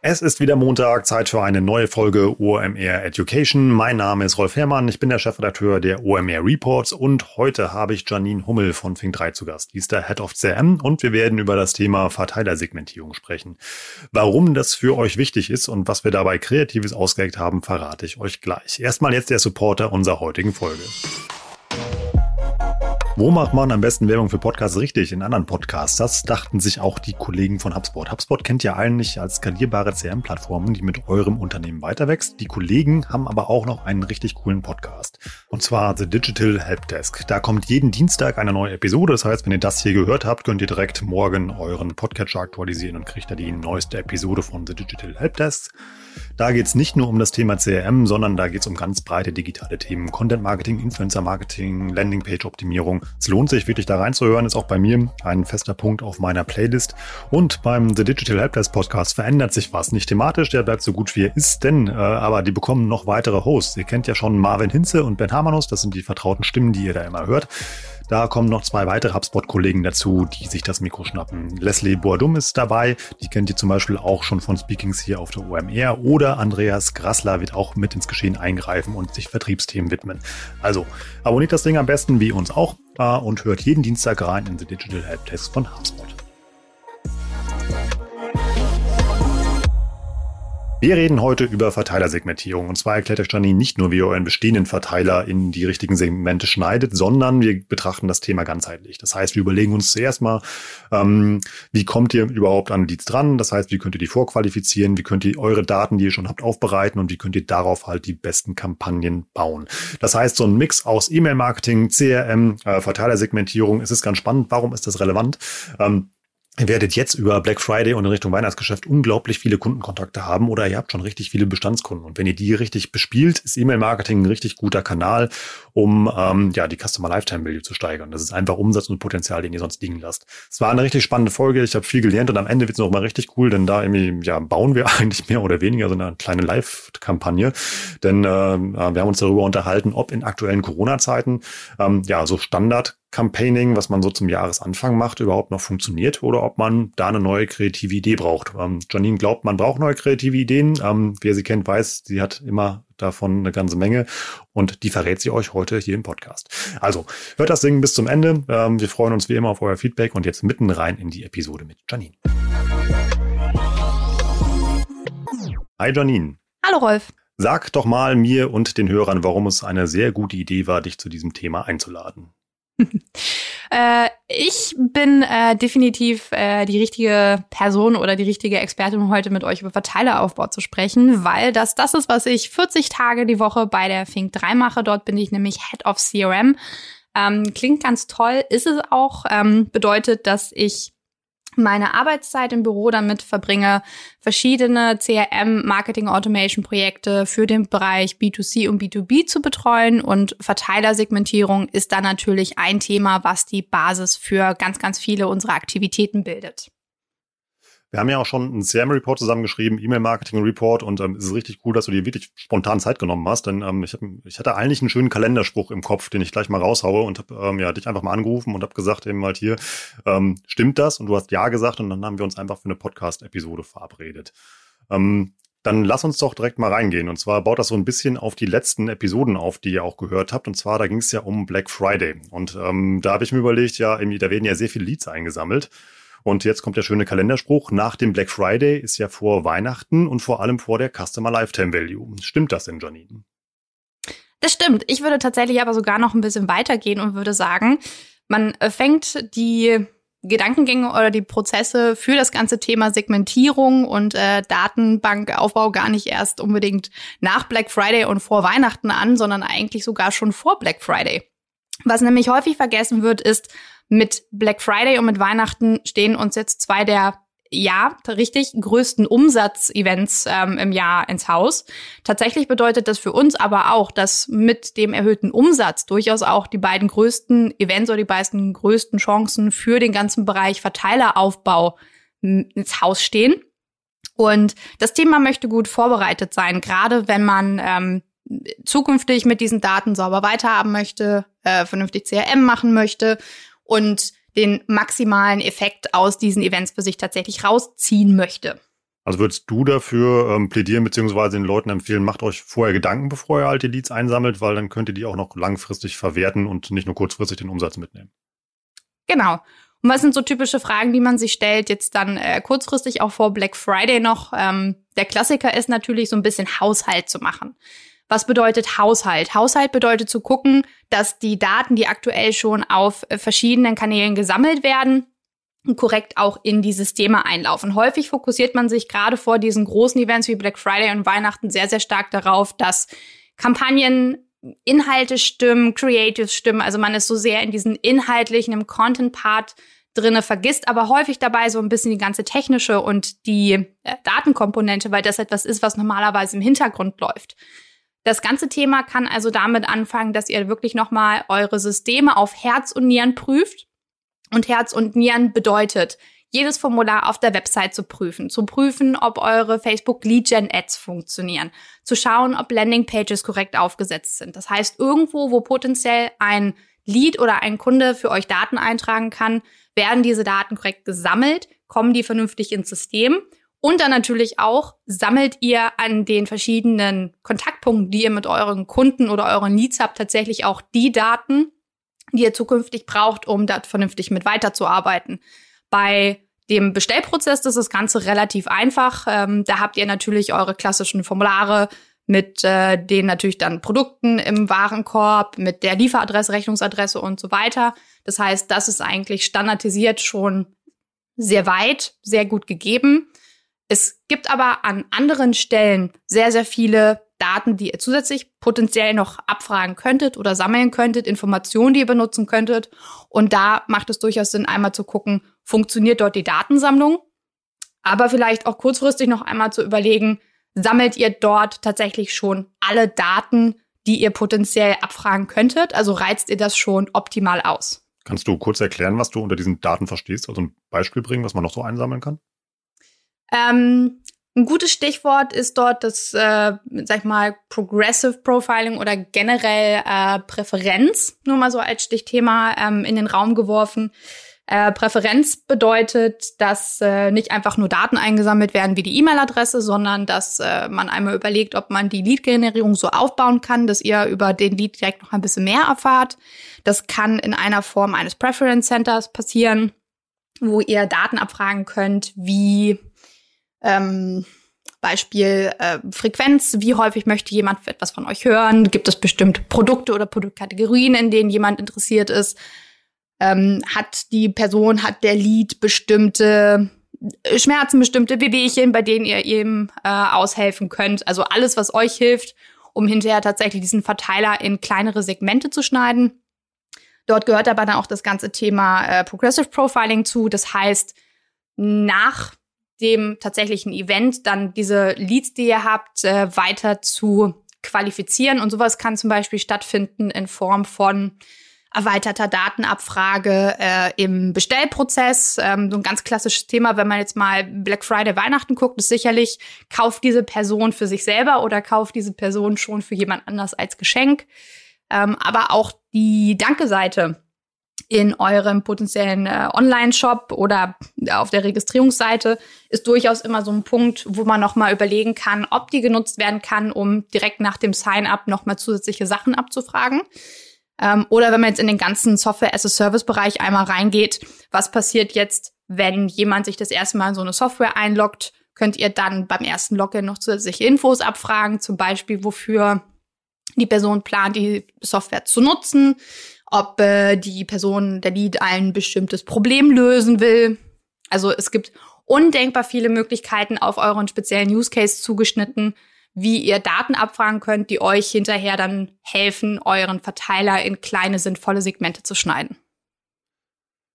Es ist wieder Montag, Zeit für eine neue Folge OMR Education. Mein Name ist Rolf Herrmann, ich bin der Chefredakteur der OMR Reports und heute habe ich Janine Hummel von Fink3 zu Gast. Die ist der Head of CRM und wir werden über das Thema Verteilersegmentierung sprechen. Warum das für euch wichtig ist und was wir dabei Kreatives ausgelegt haben, verrate ich euch gleich. Erstmal jetzt der Supporter unserer heutigen Folge. Wo macht man am besten Werbung für Podcasts richtig in anderen Podcasts? Das dachten sich auch die Kollegen von HubSpot. HubSpot kennt ihr eigentlich als skalierbare CRM-Plattform, die mit eurem Unternehmen weiterwächst. Die Kollegen haben aber auch noch einen richtig coolen Podcast. Und zwar The Digital Helpdesk. Da kommt jeden Dienstag eine neue Episode. Das heißt, wenn ihr das hier gehört habt, könnt ihr direkt morgen euren Podcatcher aktualisieren und kriegt da die neueste Episode von The Digital Helpdesk. Da geht es nicht nur um das Thema CRM, sondern da geht es um ganz breite digitale Themen. Content Marketing, Influencer Marketing, Landingpage Optimierung. Es lohnt sich wirklich da reinzuhören, ist auch bei mir ein fester Punkt auf meiner Playlist. Und beim The Digital Helpdesk Podcast verändert sich was. Nicht thematisch, der bleibt so gut wie er ist, denn äh, aber die bekommen noch weitere Hosts. Ihr kennt ja schon Marvin Hinze und Ben Hamanus, das sind die vertrauten Stimmen, die ihr da immer hört. Da kommen noch zwei weitere HubSpot-Kollegen dazu, die sich das Mikro schnappen. Leslie Boardum ist dabei, die kennt ihr zum Beispiel auch schon von Speakings hier auf der OMR. Oder Andreas Grassler wird auch mit ins Geschehen eingreifen und sich Vertriebsthemen widmen. Also abonniert das Ding am besten wie uns auch äh, und hört jeden Dienstag rein in The Digital Help Test von HubSpot. Wir reden heute über Verteilersegmentierung. Und zwar erklärt euch Janine nicht nur, wie ihr euren bestehenden Verteiler in die richtigen Segmente schneidet, sondern wir betrachten das Thema ganzheitlich. Das heißt, wir überlegen uns zuerst mal, ähm, wie kommt ihr überhaupt an Leads dran? Das heißt, wie könnt ihr die vorqualifizieren? Wie könnt ihr eure Daten, die ihr schon habt, aufbereiten? Und wie könnt ihr darauf halt die besten Kampagnen bauen? Das heißt, so ein Mix aus E-Mail-Marketing, CRM, äh, Verteilersegmentierung, es ist ganz spannend. Warum ist das relevant? Ähm, Ihr werdet jetzt über Black Friday und in Richtung Weihnachtsgeschäft unglaublich viele Kundenkontakte haben oder ihr habt schon richtig viele Bestandskunden. Und wenn ihr die richtig bespielt, ist E-Mail-Marketing ein richtig guter Kanal, um ähm, ja die Customer Lifetime Value zu steigern. Das ist einfach Umsatz und Potenzial, den ihr sonst liegen lasst. Es war eine richtig spannende Folge. Ich habe viel gelernt und am Ende wird es noch mal richtig cool, denn da irgendwie ja bauen wir eigentlich mehr oder weniger so eine kleine Live-Kampagne. Denn äh, wir haben uns darüber unterhalten, ob in aktuellen Corona-Zeiten ähm, ja so Standard Campaigning, was man so zum Jahresanfang macht, überhaupt noch funktioniert oder ob man da eine neue kreative Idee braucht. Ähm, Janine glaubt, man braucht neue kreative Ideen. Ähm, wer sie kennt, weiß, sie hat immer davon eine ganze Menge und die verrät sie euch heute hier im Podcast. Also hört das Ding bis zum Ende. Ähm, wir freuen uns wie immer auf euer Feedback und jetzt mitten rein in die Episode mit Janine. Hi Janine. Hallo Rolf. Sag doch mal mir und den Hörern, warum es eine sehr gute Idee war, dich zu diesem Thema einzuladen. äh, ich bin äh, definitiv äh, die richtige Person oder die richtige Expertin, um heute mit euch über Verteileraufbau zu sprechen, weil das das ist, was ich 40 Tage die Woche bei der Fink 3 mache. Dort bin ich nämlich Head of CRM. Ähm, klingt ganz toll, ist es auch. Ähm, bedeutet, dass ich meine Arbeitszeit im Büro damit verbringe, verschiedene CRM Marketing Automation Projekte für den Bereich B2C und B2B zu betreuen und Verteilersegmentierung ist dann natürlich ein Thema, was die Basis für ganz, ganz viele unserer Aktivitäten bildet. Wir haben ja auch schon einen CRM-Report zusammengeschrieben, E-Mail-Marketing-Report und ähm, es ist richtig cool, dass du dir wirklich spontan Zeit genommen hast, denn ähm, ich, hab, ich hatte eigentlich einen schönen Kalenderspruch im Kopf, den ich gleich mal raushaue und habe ähm, ja, dich einfach mal angerufen und habe gesagt eben halt hier, ähm, stimmt das? Und du hast Ja gesagt und dann haben wir uns einfach für eine Podcast-Episode verabredet. Ähm, dann lass uns doch direkt mal reingehen. Und zwar baut das so ein bisschen auf die letzten Episoden auf, die ihr auch gehört habt. Und zwar, da ging es ja um Black Friday. Und ähm, da habe ich mir überlegt, ja, irgendwie, da werden ja sehr viele Leads eingesammelt. Und jetzt kommt der schöne Kalenderspruch. Nach dem Black Friday ist ja vor Weihnachten und vor allem vor der Customer Lifetime Value. Stimmt das denn, Janine? Das stimmt. Ich würde tatsächlich aber sogar noch ein bisschen weitergehen und würde sagen, man äh, fängt die Gedankengänge oder die Prozesse für das ganze Thema Segmentierung und äh, Datenbankaufbau gar nicht erst unbedingt nach Black Friday und vor Weihnachten an, sondern eigentlich sogar schon vor Black Friday. Was nämlich häufig vergessen wird, ist, mit Black Friday und mit Weihnachten stehen uns jetzt zwei der ja, richtig größten Umsatzevents ähm, im Jahr ins Haus. Tatsächlich bedeutet das für uns aber auch, dass mit dem erhöhten Umsatz durchaus auch die beiden größten Events oder die beiden größten Chancen für den ganzen Bereich Verteileraufbau ins Haus stehen. Und das Thema möchte gut vorbereitet sein, gerade wenn man ähm, zukünftig mit diesen Daten sauber weiterhaben möchte, äh, vernünftig CRM machen möchte und den maximalen Effekt aus diesen Events für sich tatsächlich rausziehen möchte. Also würdest du dafür ähm, plädieren, beziehungsweise den Leuten empfehlen, macht euch vorher Gedanken, bevor ihr alte Leads einsammelt, weil dann könnt ihr die auch noch langfristig verwerten und nicht nur kurzfristig den Umsatz mitnehmen. Genau. Und was sind so typische Fragen, die man sich stellt, jetzt dann äh, kurzfristig auch vor Black Friday noch? Ähm, der Klassiker ist natürlich so ein bisschen Haushalt zu machen. Was bedeutet Haushalt? Haushalt bedeutet zu gucken, dass die Daten, die aktuell schon auf äh, verschiedenen Kanälen gesammelt werden, korrekt auch in die Systeme einlaufen. Häufig fokussiert man sich gerade vor diesen großen Events wie Black Friday und Weihnachten sehr, sehr stark darauf, dass Kampagnen Inhalte stimmen, Creatives stimmen. Also man ist so sehr in diesen inhaltlichen, im Content-Part drinne, vergisst aber häufig dabei so ein bisschen die ganze technische und die äh, Datenkomponente, weil das etwas ist, was normalerweise im Hintergrund läuft. Das ganze Thema kann also damit anfangen, dass ihr wirklich nochmal eure Systeme auf Herz und Nieren prüft. Und Herz und Nieren bedeutet, jedes Formular auf der Website zu prüfen, zu prüfen, ob eure Facebook Lead Gen Ads funktionieren, zu schauen, ob Landing Pages korrekt aufgesetzt sind. Das heißt, irgendwo, wo potenziell ein Lead oder ein Kunde für euch Daten eintragen kann, werden diese Daten korrekt gesammelt, kommen die vernünftig ins System und dann natürlich auch sammelt ihr an den verschiedenen Kontaktpunkten, die ihr mit euren Kunden oder euren Leads habt, tatsächlich auch die Daten, die ihr zukünftig braucht, um da vernünftig mit weiterzuarbeiten. Bei dem Bestellprozess ist das Ganze relativ einfach. Ähm, da habt ihr natürlich eure klassischen Formulare mit äh, den natürlich dann Produkten im Warenkorb, mit der Lieferadresse, Rechnungsadresse und so weiter. Das heißt, das ist eigentlich standardisiert schon sehr weit, sehr gut gegeben. Es gibt aber an anderen Stellen sehr, sehr viele Daten, die ihr zusätzlich potenziell noch abfragen könntet oder sammeln könntet, Informationen, die ihr benutzen könntet. Und da macht es durchaus Sinn, einmal zu gucken, funktioniert dort die Datensammlung? Aber vielleicht auch kurzfristig noch einmal zu überlegen, sammelt ihr dort tatsächlich schon alle Daten, die ihr potenziell abfragen könntet? Also reizt ihr das schon optimal aus? Kannst du kurz erklären, was du unter diesen Daten verstehst? Also ein Beispiel bringen, was man noch so einsammeln kann? Ähm, ein gutes Stichwort ist dort das, äh, sag ich mal, Progressive Profiling oder generell äh, Präferenz, nur mal so als Stichthema ähm, in den Raum geworfen. Äh, Präferenz bedeutet, dass äh, nicht einfach nur Daten eingesammelt werden wie die E-Mail-Adresse, sondern dass äh, man einmal überlegt, ob man die Lead-Generierung so aufbauen kann, dass ihr über den Lead direkt noch ein bisschen mehr erfahrt. Das kann in einer Form eines Preference Centers passieren, wo ihr Daten abfragen könnt, wie ähm, Beispiel äh, Frequenz, wie häufig möchte jemand etwas von euch hören? Gibt es bestimmte Produkte oder Produktkategorien, in denen jemand interessiert ist? Ähm, hat die Person, hat der Lead bestimmte äh, Schmerzen, bestimmte Wehwehchen, bei denen ihr ihm äh, aushelfen könnt? Also alles, was euch hilft, um hinterher tatsächlich diesen Verteiler in kleinere Segmente zu schneiden. Dort gehört aber dann auch das ganze Thema äh, Progressive Profiling zu. Das heißt, nach dem tatsächlichen Event dann diese Leads, die ihr habt, äh, weiter zu qualifizieren. Und sowas kann zum Beispiel stattfinden in Form von erweiterter Datenabfrage äh, im Bestellprozess. Ähm, so ein ganz klassisches Thema, wenn man jetzt mal Black Friday Weihnachten guckt, ist sicherlich, kauft diese Person für sich selber oder kauft diese Person schon für jemand anders als Geschenk. Ähm, aber auch die Danke-Seite in eurem potenziellen äh, Online-Shop oder auf der Registrierungsseite ist durchaus immer so ein Punkt, wo man noch mal überlegen kann, ob die genutzt werden kann, um direkt nach dem Sign-up noch mal zusätzliche Sachen abzufragen. Ähm, oder wenn man jetzt in den ganzen Software-as-a-Service-Bereich einmal reingeht, was passiert jetzt, wenn jemand sich das erste Mal in so eine Software einloggt, könnt ihr dann beim ersten Login noch zusätzliche Infos abfragen, zum Beispiel wofür die Person plant, die Software zu nutzen ob äh, die Person, der Lead, ein bestimmtes Problem lösen will. Also es gibt undenkbar viele Möglichkeiten auf euren speziellen Use Case zugeschnitten, wie ihr Daten abfragen könnt, die euch hinterher dann helfen, euren Verteiler in kleine, sinnvolle Segmente zu schneiden.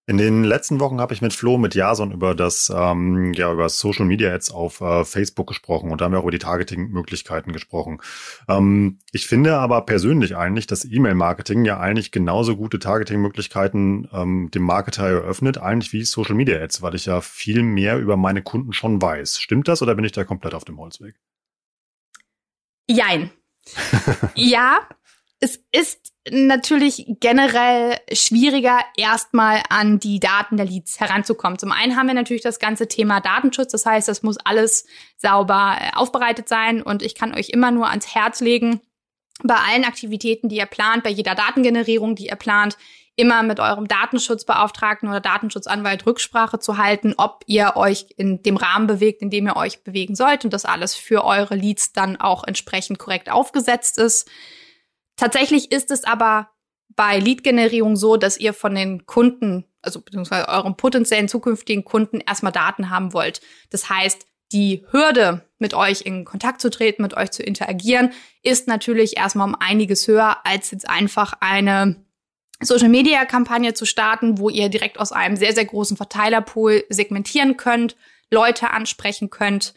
In den letzten Wochen habe ich mit Flo, mit Jason über das, ähm, ja, über Social Media Ads auf äh, Facebook gesprochen und da haben wir auch über die Targeting-Möglichkeiten gesprochen. Ähm, ich finde aber persönlich eigentlich, dass E-Mail-Marketing ja eigentlich genauso gute Targeting-Möglichkeiten ähm, dem Marketer eröffnet, eigentlich wie Social Media Ads, weil ich ja viel mehr über meine Kunden schon weiß. Stimmt das oder bin ich da komplett auf dem Holzweg? Jein. ja, es ist natürlich generell schwieriger, erstmal an die Daten der Leads heranzukommen. Zum einen haben wir natürlich das ganze Thema Datenschutz. Das heißt, das muss alles sauber äh, aufbereitet sein. Und ich kann euch immer nur ans Herz legen, bei allen Aktivitäten, die ihr plant, bei jeder Datengenerierung, die ihr plant, immer mit eurem Datenschutzbeauftragten oder Datenschutzanwalt Rücksprache zu halten, ob ihr euch in dem Rahmen bewegt, in dem ihr euch bewegen sollt und das alles für eure Leads dann auch entsprechend korrekt aufgesetzt ist. Tatsächlich ist es aber bei Lead-Generierung so, dass ihr von den Kunden, also beziehungsweise eurem potenziellen zukünftigen Kunden erstmal Daten haben wollt. Das heißt, die Hürde, mit euch in Kontakt zu treten, mit euch zu interagieren, ist natürlich erstmal um einiges höher, als jetzt einfach eine Social-Media-Kampagne zu starten, wo ihr direkt aus einem sehr, sehr großen Verteilerpool segmentieren könnt, Leute ansprechen könnt.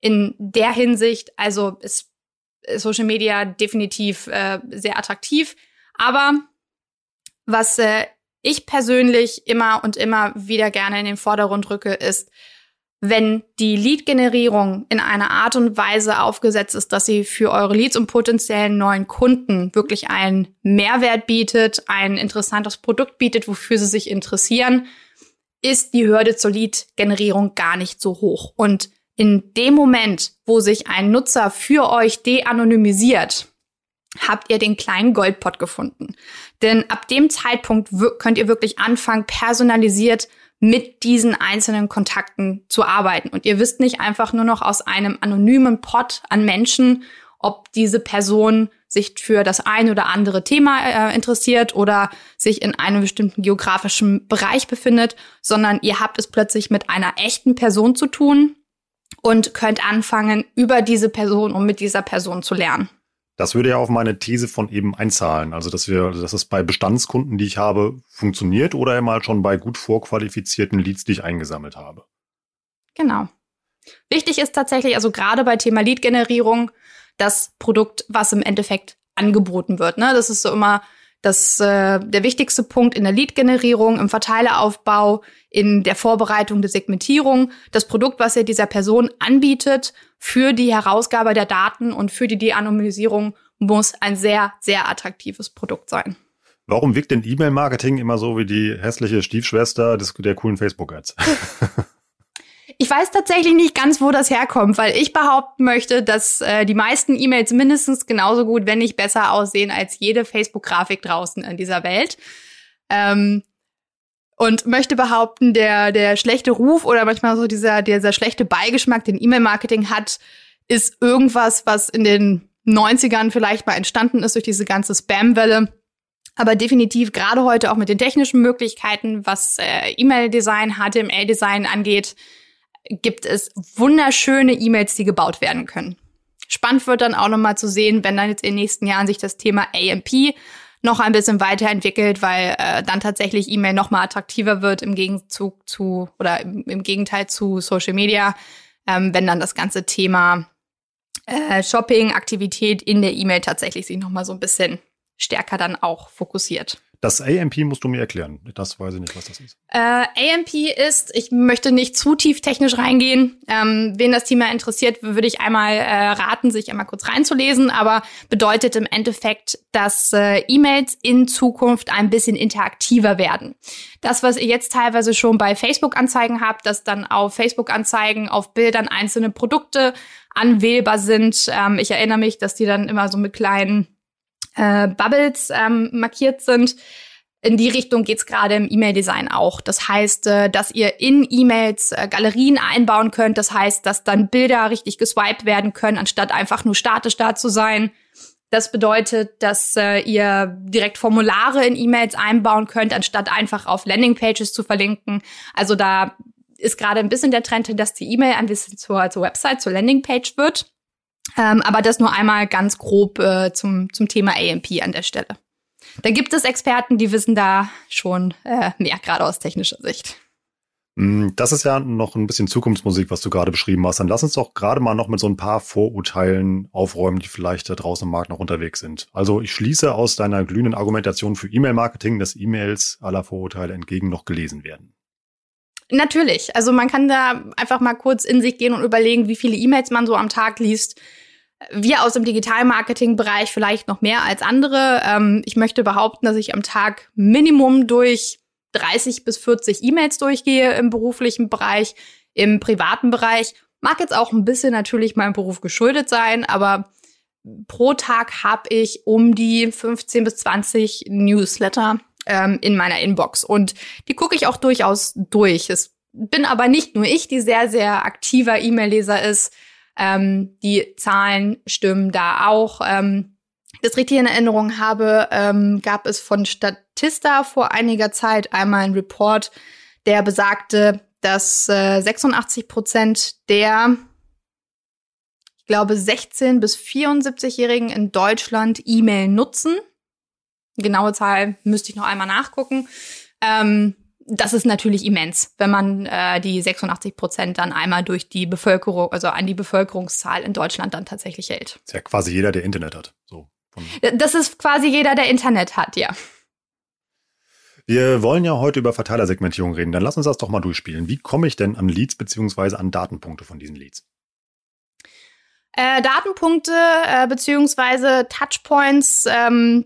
In der Hinsicht, also es Social Media definitiv äh, sehr attraktiv. Aber was äh, ich persönlich immer und immer wieder gerne in den Vordergrund rücke, ist, wenn die Lead-Generierung in einer Art und Weise aufgesetzt ist, dass sie für eure Leads und potenziellen neuen Kunden wirklich einen Mehrwert bietet, ein interessantes Produkt bietet, wofür sie sich interessieren, ist die Hürde zur Lead-Generierung gar nicht so hoch. Und in dem Moment, wo sich ein Nutzer für euch de-anonymisiert, habt ihr den kleinen Goldpot gefunden. Denn ab dem Zeitpunkt könnt ihr wirklich anfangen, personalisiert mit diesen einzelnen Kontakten zu arbeiten. Und ihr wisst nicht einfach nur noch aus einem anonymen Pot an Menschen, ob diese Person sich für das ein oder andere Thema äh, interessiert oder sich in einem bestimmten geografischen Bereich befindet, sondern ihr habt es plötzlich mit einer echten Person zu tun, und könnt anfangen, über diese Person und mit dieser Person zu lernen. Das würde ja auf meine These von eben einzahlen. Also, dass wir, dass es bei Bestandskunden, die ich habe, funktioniert oder einmal schon bei gut vorqualifizierten Leads, die ich eingesammelt habe. Genau. Wichtig ist tatsächlich, also gerade bei Thema Lead-Generierung, das Produkt, was im Endeffekt angeboten wird. Ne? Das ist so immer das, äh, der wichtigste Punkt in der Lead-Generierung, im Verteileraufbau, in der Vorbereitung der Segmentierung, das Produkt, was ihr dieser Person anbietet, für die Herausgabe der Daten und für die De-Anonymisierung muss ein sehr, sehr attraktives Produkt sein. Warum wirkt denn E-Mail-Marketing immer so wie die hässliche Stiefschwester des, der coolen Facebook-Ads? Ich weiß tatsächlich nicht ganz, wo das herkommt, weil ich behaupten möchte, dass äh, die meisten E-Mails mindestens genauso gut, wenn nicht besser aussehen als jede Facebook-Grafik draußen in dieser Welt. Ähm, und möchte behaupten, der, der schlechte Ruf oder manchmal so dieser, dieser schlechte Beigeschmack, den E-Mail-Marketing hat, ist irgendwas, was in den 90ern vielleicht mal entstanden ist durch diese ganze Spam-Welle. Aber definitiv gerade heute auch mit den technischen Möglichkeiten, was äh, E-Mail-Design, HTML-Design angeht, gibt es wunderschöne E-Mails, die gebaut werden können. Spannend wird dann auch nochmal zu sehen, wenn dann jetzt in den nächsten Jahren sich das Thema AMP noch ein bisschen weiterentwickelt, weil äh, dann tatsächlich E-Mail noch mal attraktiver wird im Gegenzug zu oder im, im Gegenteil zu Social Media, ähm, wenn dann das ganze Thema äh, Shopping, Aktivität in der E-Mail tatsächlich sich noch mal so ein bisschen stärker dann auch fokussiert. Das AMP musst du mir erklären. Das weiß ich nicht, was das ist. Äh, AMP ist, ich möchte nicht zu tief technisch reingehen. Ähm, wen das Thema interessiert, würde ich einmal äh, raten, sich einmal kurz reinzulesen. Aber bedeutet im Endeffekt, dass äh, E-Mails in Zukunft ein bisschen interaktiver werden. Das, was ihr jetzt teilweise schon bei Facebook-Anzeigen habt, dass dann auf Facebook-Anzeigen auf Bildern einzelne Produkte anwählbar sind. Ähm, ich erinnere mich, dass die dann immer so mit kleinen äh, Bubbles ähm, markiert sind. In die Richtung geht's gerade im E-Mail-Design auch. Das heißt, äh, dass ihr in E-Mails äh, Galerien einbauen könnt. Das heißt, dass dann Bilder richtig geswiped werden können, anstatt einfach nur statisch da zu sein. Das bedeutet, dass äh, ihr direkt Formulare in E-Mails einbauen könnt, anstatt einfach auf Landingpages zu verlinken. Also da ist gerade ein bisschen der Trend, dass die E-Mail ein bisschen zur, zur Website, zur Landingpage wird. Ähm, aber das nur einmal ganz grob äh, zum, zum Thema AMP an der Stelle. da gibt es Experten, die wissen da schon äh, mehr, gerade aus technischer Sicht. Mm, das ist ja noch ein bisschen Zukunftsmusik, was du gerade beschrieben hast. Dann lass uns doch gerade mal noch mit so ein paar Vorurteilen aufräumen, die vielleicht da draußen im Markt noch unterwegs sind. Also ich schließe aus deiner glühenden Argumentation für E-Mail-Marketing, dass E-Mails aller Vorurteile entgegen noch gelesen werden. Natürlich. Also man kann da einfach mal kurz in sich gehen und überlegen, wie viele E-Mails man so am Tag liest. Wir aus dem Digital-Marketing-Bereich vielleicht noch mehr als andere. Ähm, ich möchte behaupten, dass ich am Tag Minimum durch 30 bis 40 E-Mails durchgehe im beruflichen Bereich, im privaten Bereich. Mag jetzt auch ein bisschen natürlich meinem Beruf geschuldet sein, aber pro Tag habe ich um die 15 bis 20 Newsletter ähm, in meiner Inbox. Und die gucke ich auch durchaus durch. Es bin aber nicht nur ich, die sehr, sehr aktiver E-Mail-Leser ist. Ähm, die Zahlen stimmen da auch. Ähm, das richtig in Erinnerung habe, ähm, gab es von Statista vor einiger Zeit einmal einen Report, der besagte, dass äh, 86 Prozent der, ich glaube, 16- bis 74-Jährigen in Deutschland E-Mail nutzen. Genaue Zahl müsste ich noch einmal nachgucken. Ähm, das ist natürlich immens, wenn man äh, die 86 Prozent dann einmal durch die Bevölkerung, also an die Bevölkerungszahl in Deutschland dann tatsächlich hält. ist ja quasi jeder, der Internet hat. So. Das ist quasi jeder, der Internet hat, ja. Wir wollen ja heute über Verteilersegmentierung reden. Dann lass uns das doch mal durchspielen. Wie komme ich denn an Leads beziehungsweise an Datenpunkte von diesen Leads? Äh, Datenpunkte äh, beziehungsweise Touchpoints ähm,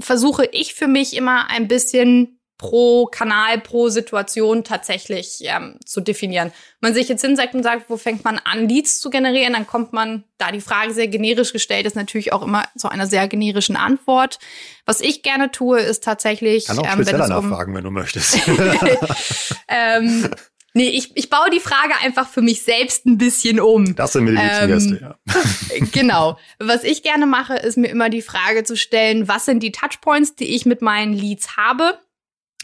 versuche ich für mich immer ein bisschen pro Kanal, pro Situation tatsächlich ähm, zu definieren. Wenn man sich jetzt hinsetzt und sagt, wo fängt man an, Leads zu generieren, dann kommt man, da die Frage sehr generisch gestellt ist, natürlich auch immer zu einer sehr generischen Antwort. Was ich gerne tue, ist tatsächlich. Kann auch ähm, spezieller ähm, nachfragen, wenn du möchtest. ähm, Nee, ich, ich baue die Frage einfach für mich selbst ein bisschen um. Das sind mir die ähm, Gäste, ja. genau. Was ich gerne mache, ist mir immer die Frage zu stellen, was sind die Touchpoints, die ich mit meinen Leads habe?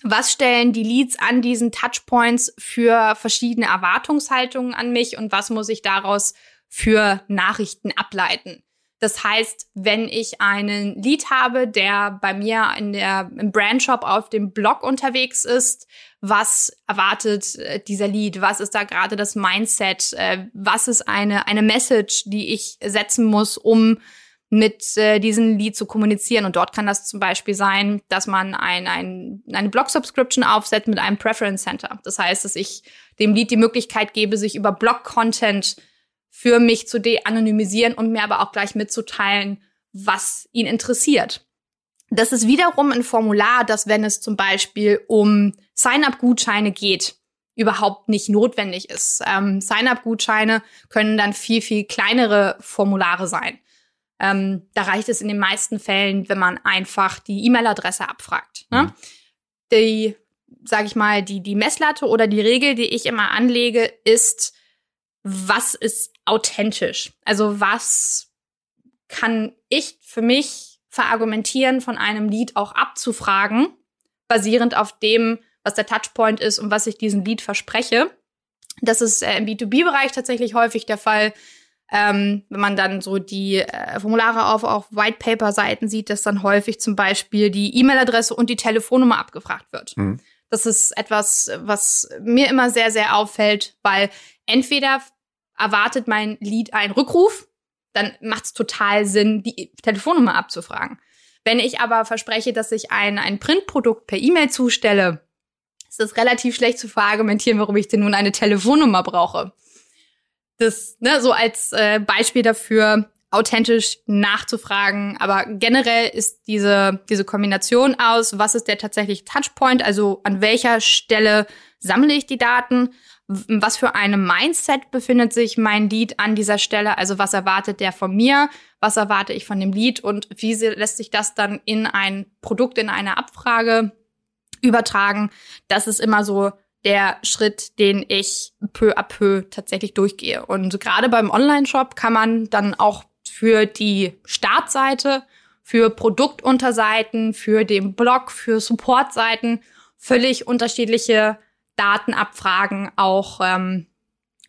was stellen die Leads an diesen Touchpoints für verschiedene Erwartungshaltungen an mich und was muss ich daraus für Nachrichten ableiten. Das heißt, wenn ich einen Lead habe, der bei mir in der, im Brandshop auf dem Blog unterwegs ist, was erwartet äh, dieser Lead? Was ist da gerade das Mindset? Äh, was ist eine, eine Message, die ich setzen muss, um mit äh, diesem Lead zu kommunizieren. Und dort kann das zum Beispiel sein, dass man ein, ein, eine Blog-Subscription aufsetzt mit einem Preference Center. Das heißt, dass ich dem Lead die Möglichkeit gebe, sich über Blog-Content für mich zu de-anonymisieren und mir aber auch gleich mitzuteilen, was ihn interessiert. Das ist wiederum ein Formular, das, wenn es zum Beispiel um Sign-up-Gutscheine geht, überhaupt nicht notwendig ist. Ähm, Sign-up-Gutscheine können dann viel, viel kleinere Formulare sein. Ähm, da reicht es in den meisten Fällen, wenn man einfach die E-Mail-Adresse abfragt. Ne? Mhm. Die, sage ich mal, die, die Messlatte oder die Regel, die ich immer anlege, ist, was ist authentisch? Also was kann ich für mich verargumentieren, von einem Lied auch abzufragen, basierend auf dem, was der Touchpoint ist und was ich diesem Lied verspreche. Das ist äh, im B2B-Bereich tatsächlich häufig der Fall, ähm, wenn man dann so die äh, Formulare auf auch White Paper Seiten sieht, dass dann häufig zum Beispiel die E-Mail-Adresse und die Telefonnummer abgefragt wird. Mhm. Das ist etwas, was mir immer sehr, sehr auffällt, weil entweder erwartet mein Lied einen Rückruf, dann macht es total Sinn, die Telefonnummer abzufragen. Wenn ich aber verspreche, dass ich ein, ein Printprodukt per E-Mail zustelle, ist es relativ schlecht zu verargumentieren, warum ich denn nun eine Telefonnummer brauche das, ne, so als äh, Beispiel dafür, authentisch nachzufragen. Aber generell ist diese, diese Kombination aus, was ist der tatsächlich Touchpoint, also an welcher Stelle sammle ich die Daten, was für einem Mindset befindet sich mein Lead an dieser Stelle, also was erwartet der von mir, was erwarte ich von dem Lead und wie lässt sich das dann in ein Produkt, in eine Abfrage übertragen. Das ist immer so der Schritt, den ich peu à peu tatsächlich durchgehe. Und gerade beim Online-Shop kann man dann auch für die Startseite, für Produktunterseiten, für den Blog, für Supportseiten völlig unterschiedliche Datenabfragen auch ähm,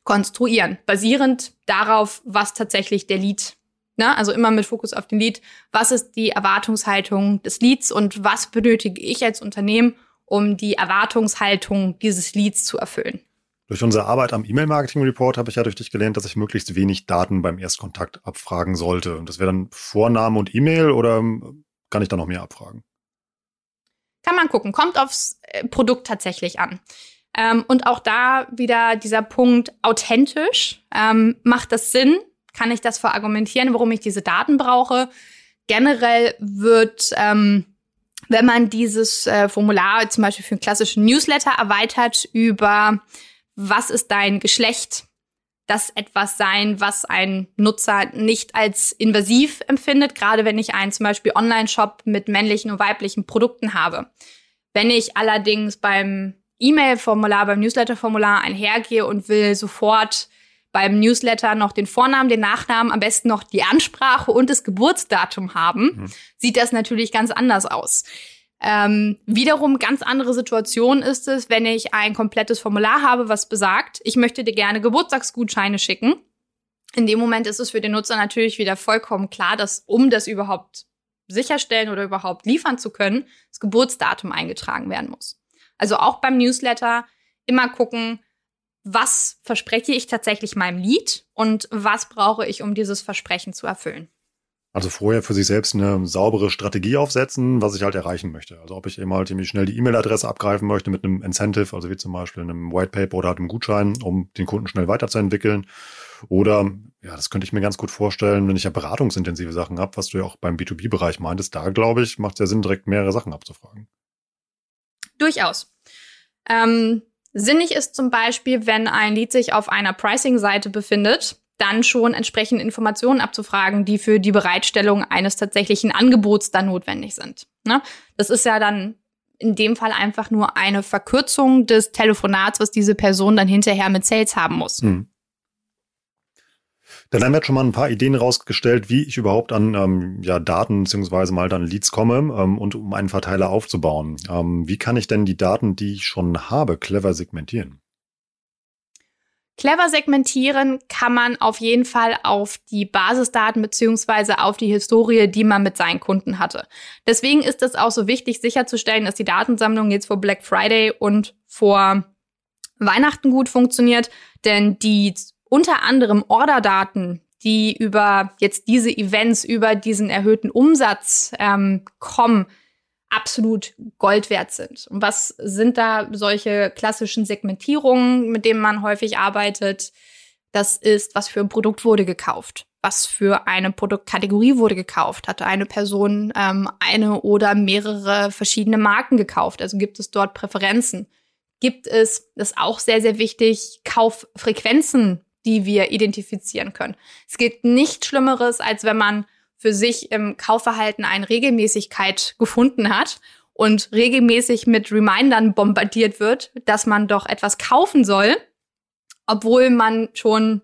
konstruieren, basierend darauf, was tatsächlich der Lead Ne? Also immer mit Fokus auf den Lead. Was ist die Erwartungshaltung des Leads und was benötige ich als Unternehmen, um die Erwartungshaltung dieses Leads zu erfüllen? Durch unsere Arbeit am E-Mail-Marketing-Report habe ich ja durch dich gelernt, dass ich möglichst wenig Daten beim Erstkontakt abfragen sollte. Und das wäre dann Vorname und E-Mail oder ähm, kann ich da noch mehr abfragen? Kann man gucken. Kommt aufs äh, Produkt tatsächlich an. Ähm, und auch da wieder dieser Punkt authentisch. Ähm, macht das Sinn? Kann ich das verargumentieren, warum ich diese Daten brauche? Generell wird, ähm, wenn man dieses äh, Formular zum Beispiel für einen klassischen Newsletter erweitert über was ist dein Geschlecht, das etwas sein, was ein Nutzer nicht als invasiv empfindet, gerade wenn ich einen zum Beispiel Online-Shop mit männlichen und weiblichen Produkten habe. Wenn ich allerdings beim E-Mail-Formular, beim Newsletter-Formular einhergehe und will sofort beim Newsletter noch den Vornamen, den Nachnamen, am besten noch die Ansprache und das Geburtsdatum haben, mhm. sieht das natürlich ganz anders aus. Ähm, wiederum ganz andere Situation ist es, wenn ich ein komplettes Formular habe, was besagt, ich möchte dir gerne Geburtstagsgutscheine schicken. In dem Moment ist es für den Nutzer natürlich wieder vollkommen klar, dass um das überhaupt sicherstellen oder überhaupt liefern zu können, das Geburtsdatum eingetragen werden muss. Also auch beim Newsletter immer gucken, was verspreche ich tatsächlich meinem Lead und was brauche ich, um dieses Versprechen zu erfüllen. Also vorher für sich selbst eine saubere Strategie aufsetzen, was ich halt erreichen möchte. Also ob ich eben halt irgendwie schnell die E-Mail-Adresse abgreifen möchte mit einem Incentive, also wie zum Beispiel einem White Paper oder einem Gutschein, um den Kunden schnell weiterzuentwickeln. Oder, ja, das könnte ich mir ganz gut vorstellen, wenn ich ja beratungsintensive Sachen habe, was du ja auch beim B2B-Bereich meintest, da glaube ich, macht es ja Sinn, direkt mehrere Sachen abzufragen. Durchaus. Ähm, sinnig ist zum Beispiel, wenn ein Lead sich auf einer Pricing-Seite befindet, dann schon entsprechend Informationen abzufragen, die für die Bereitstellung eines tatsächlichen Angebots dann notwendig sind. Ne? Das ist ja dann in dem Fall einfach nur eine Verkürzung des Telefonats, was diese Person dann hinterher mit Sales haben muss. Hm. Dann haben wir jetzt schon mal ein paar Ideen rausgestellt, wie ich überhaupt an ähm, ja, Daten beziehungsweise mal dann Leads komme ähm, und um einen Verteiler aufzubauen. Ähm, wie kann ich denn die Daten, die ich schon habe, clever segmentieren? Clever segmentieren kann man auf jeden Fall auf die Basisdaten beziehungsweise auf die Historie, die man mit seinen Kunden hatte. Deswegen ist es auch so wichtig, sicherzustellen, dass die Datensammlung jetzt vor Black Friday und vor Weihnachten gut funktioniert, denn die unter anderem Orderdaten, die über jetzt diese Events, über diesen erhöhten Umsatz ähm, kommen, absolut Gold wert sind. Und was sind da solche klassischen Segmentierungen, mit denen man häufig arbeitet? Das ist, was für ein Produkt wurde gekauft, was für eine Produktkategorie wurde gekauft. Hatte eine Person ähm, eine oder mehrere verschiedene Marken gekauft? Also gibt es dort Präferenzen? Gibt es, das ist auch sehr, sehr wichtig, Kauffrequenzen, die wir identifizieren können. Es gibt nichts Schlimmeres, als wenn man für sich im Kaufverhalten eine Regelmäßigkeit gefunden hat und regelmäßig mit Remindern bombardiert wird, dass man doch etwas kaufen soll, obwohl man schon,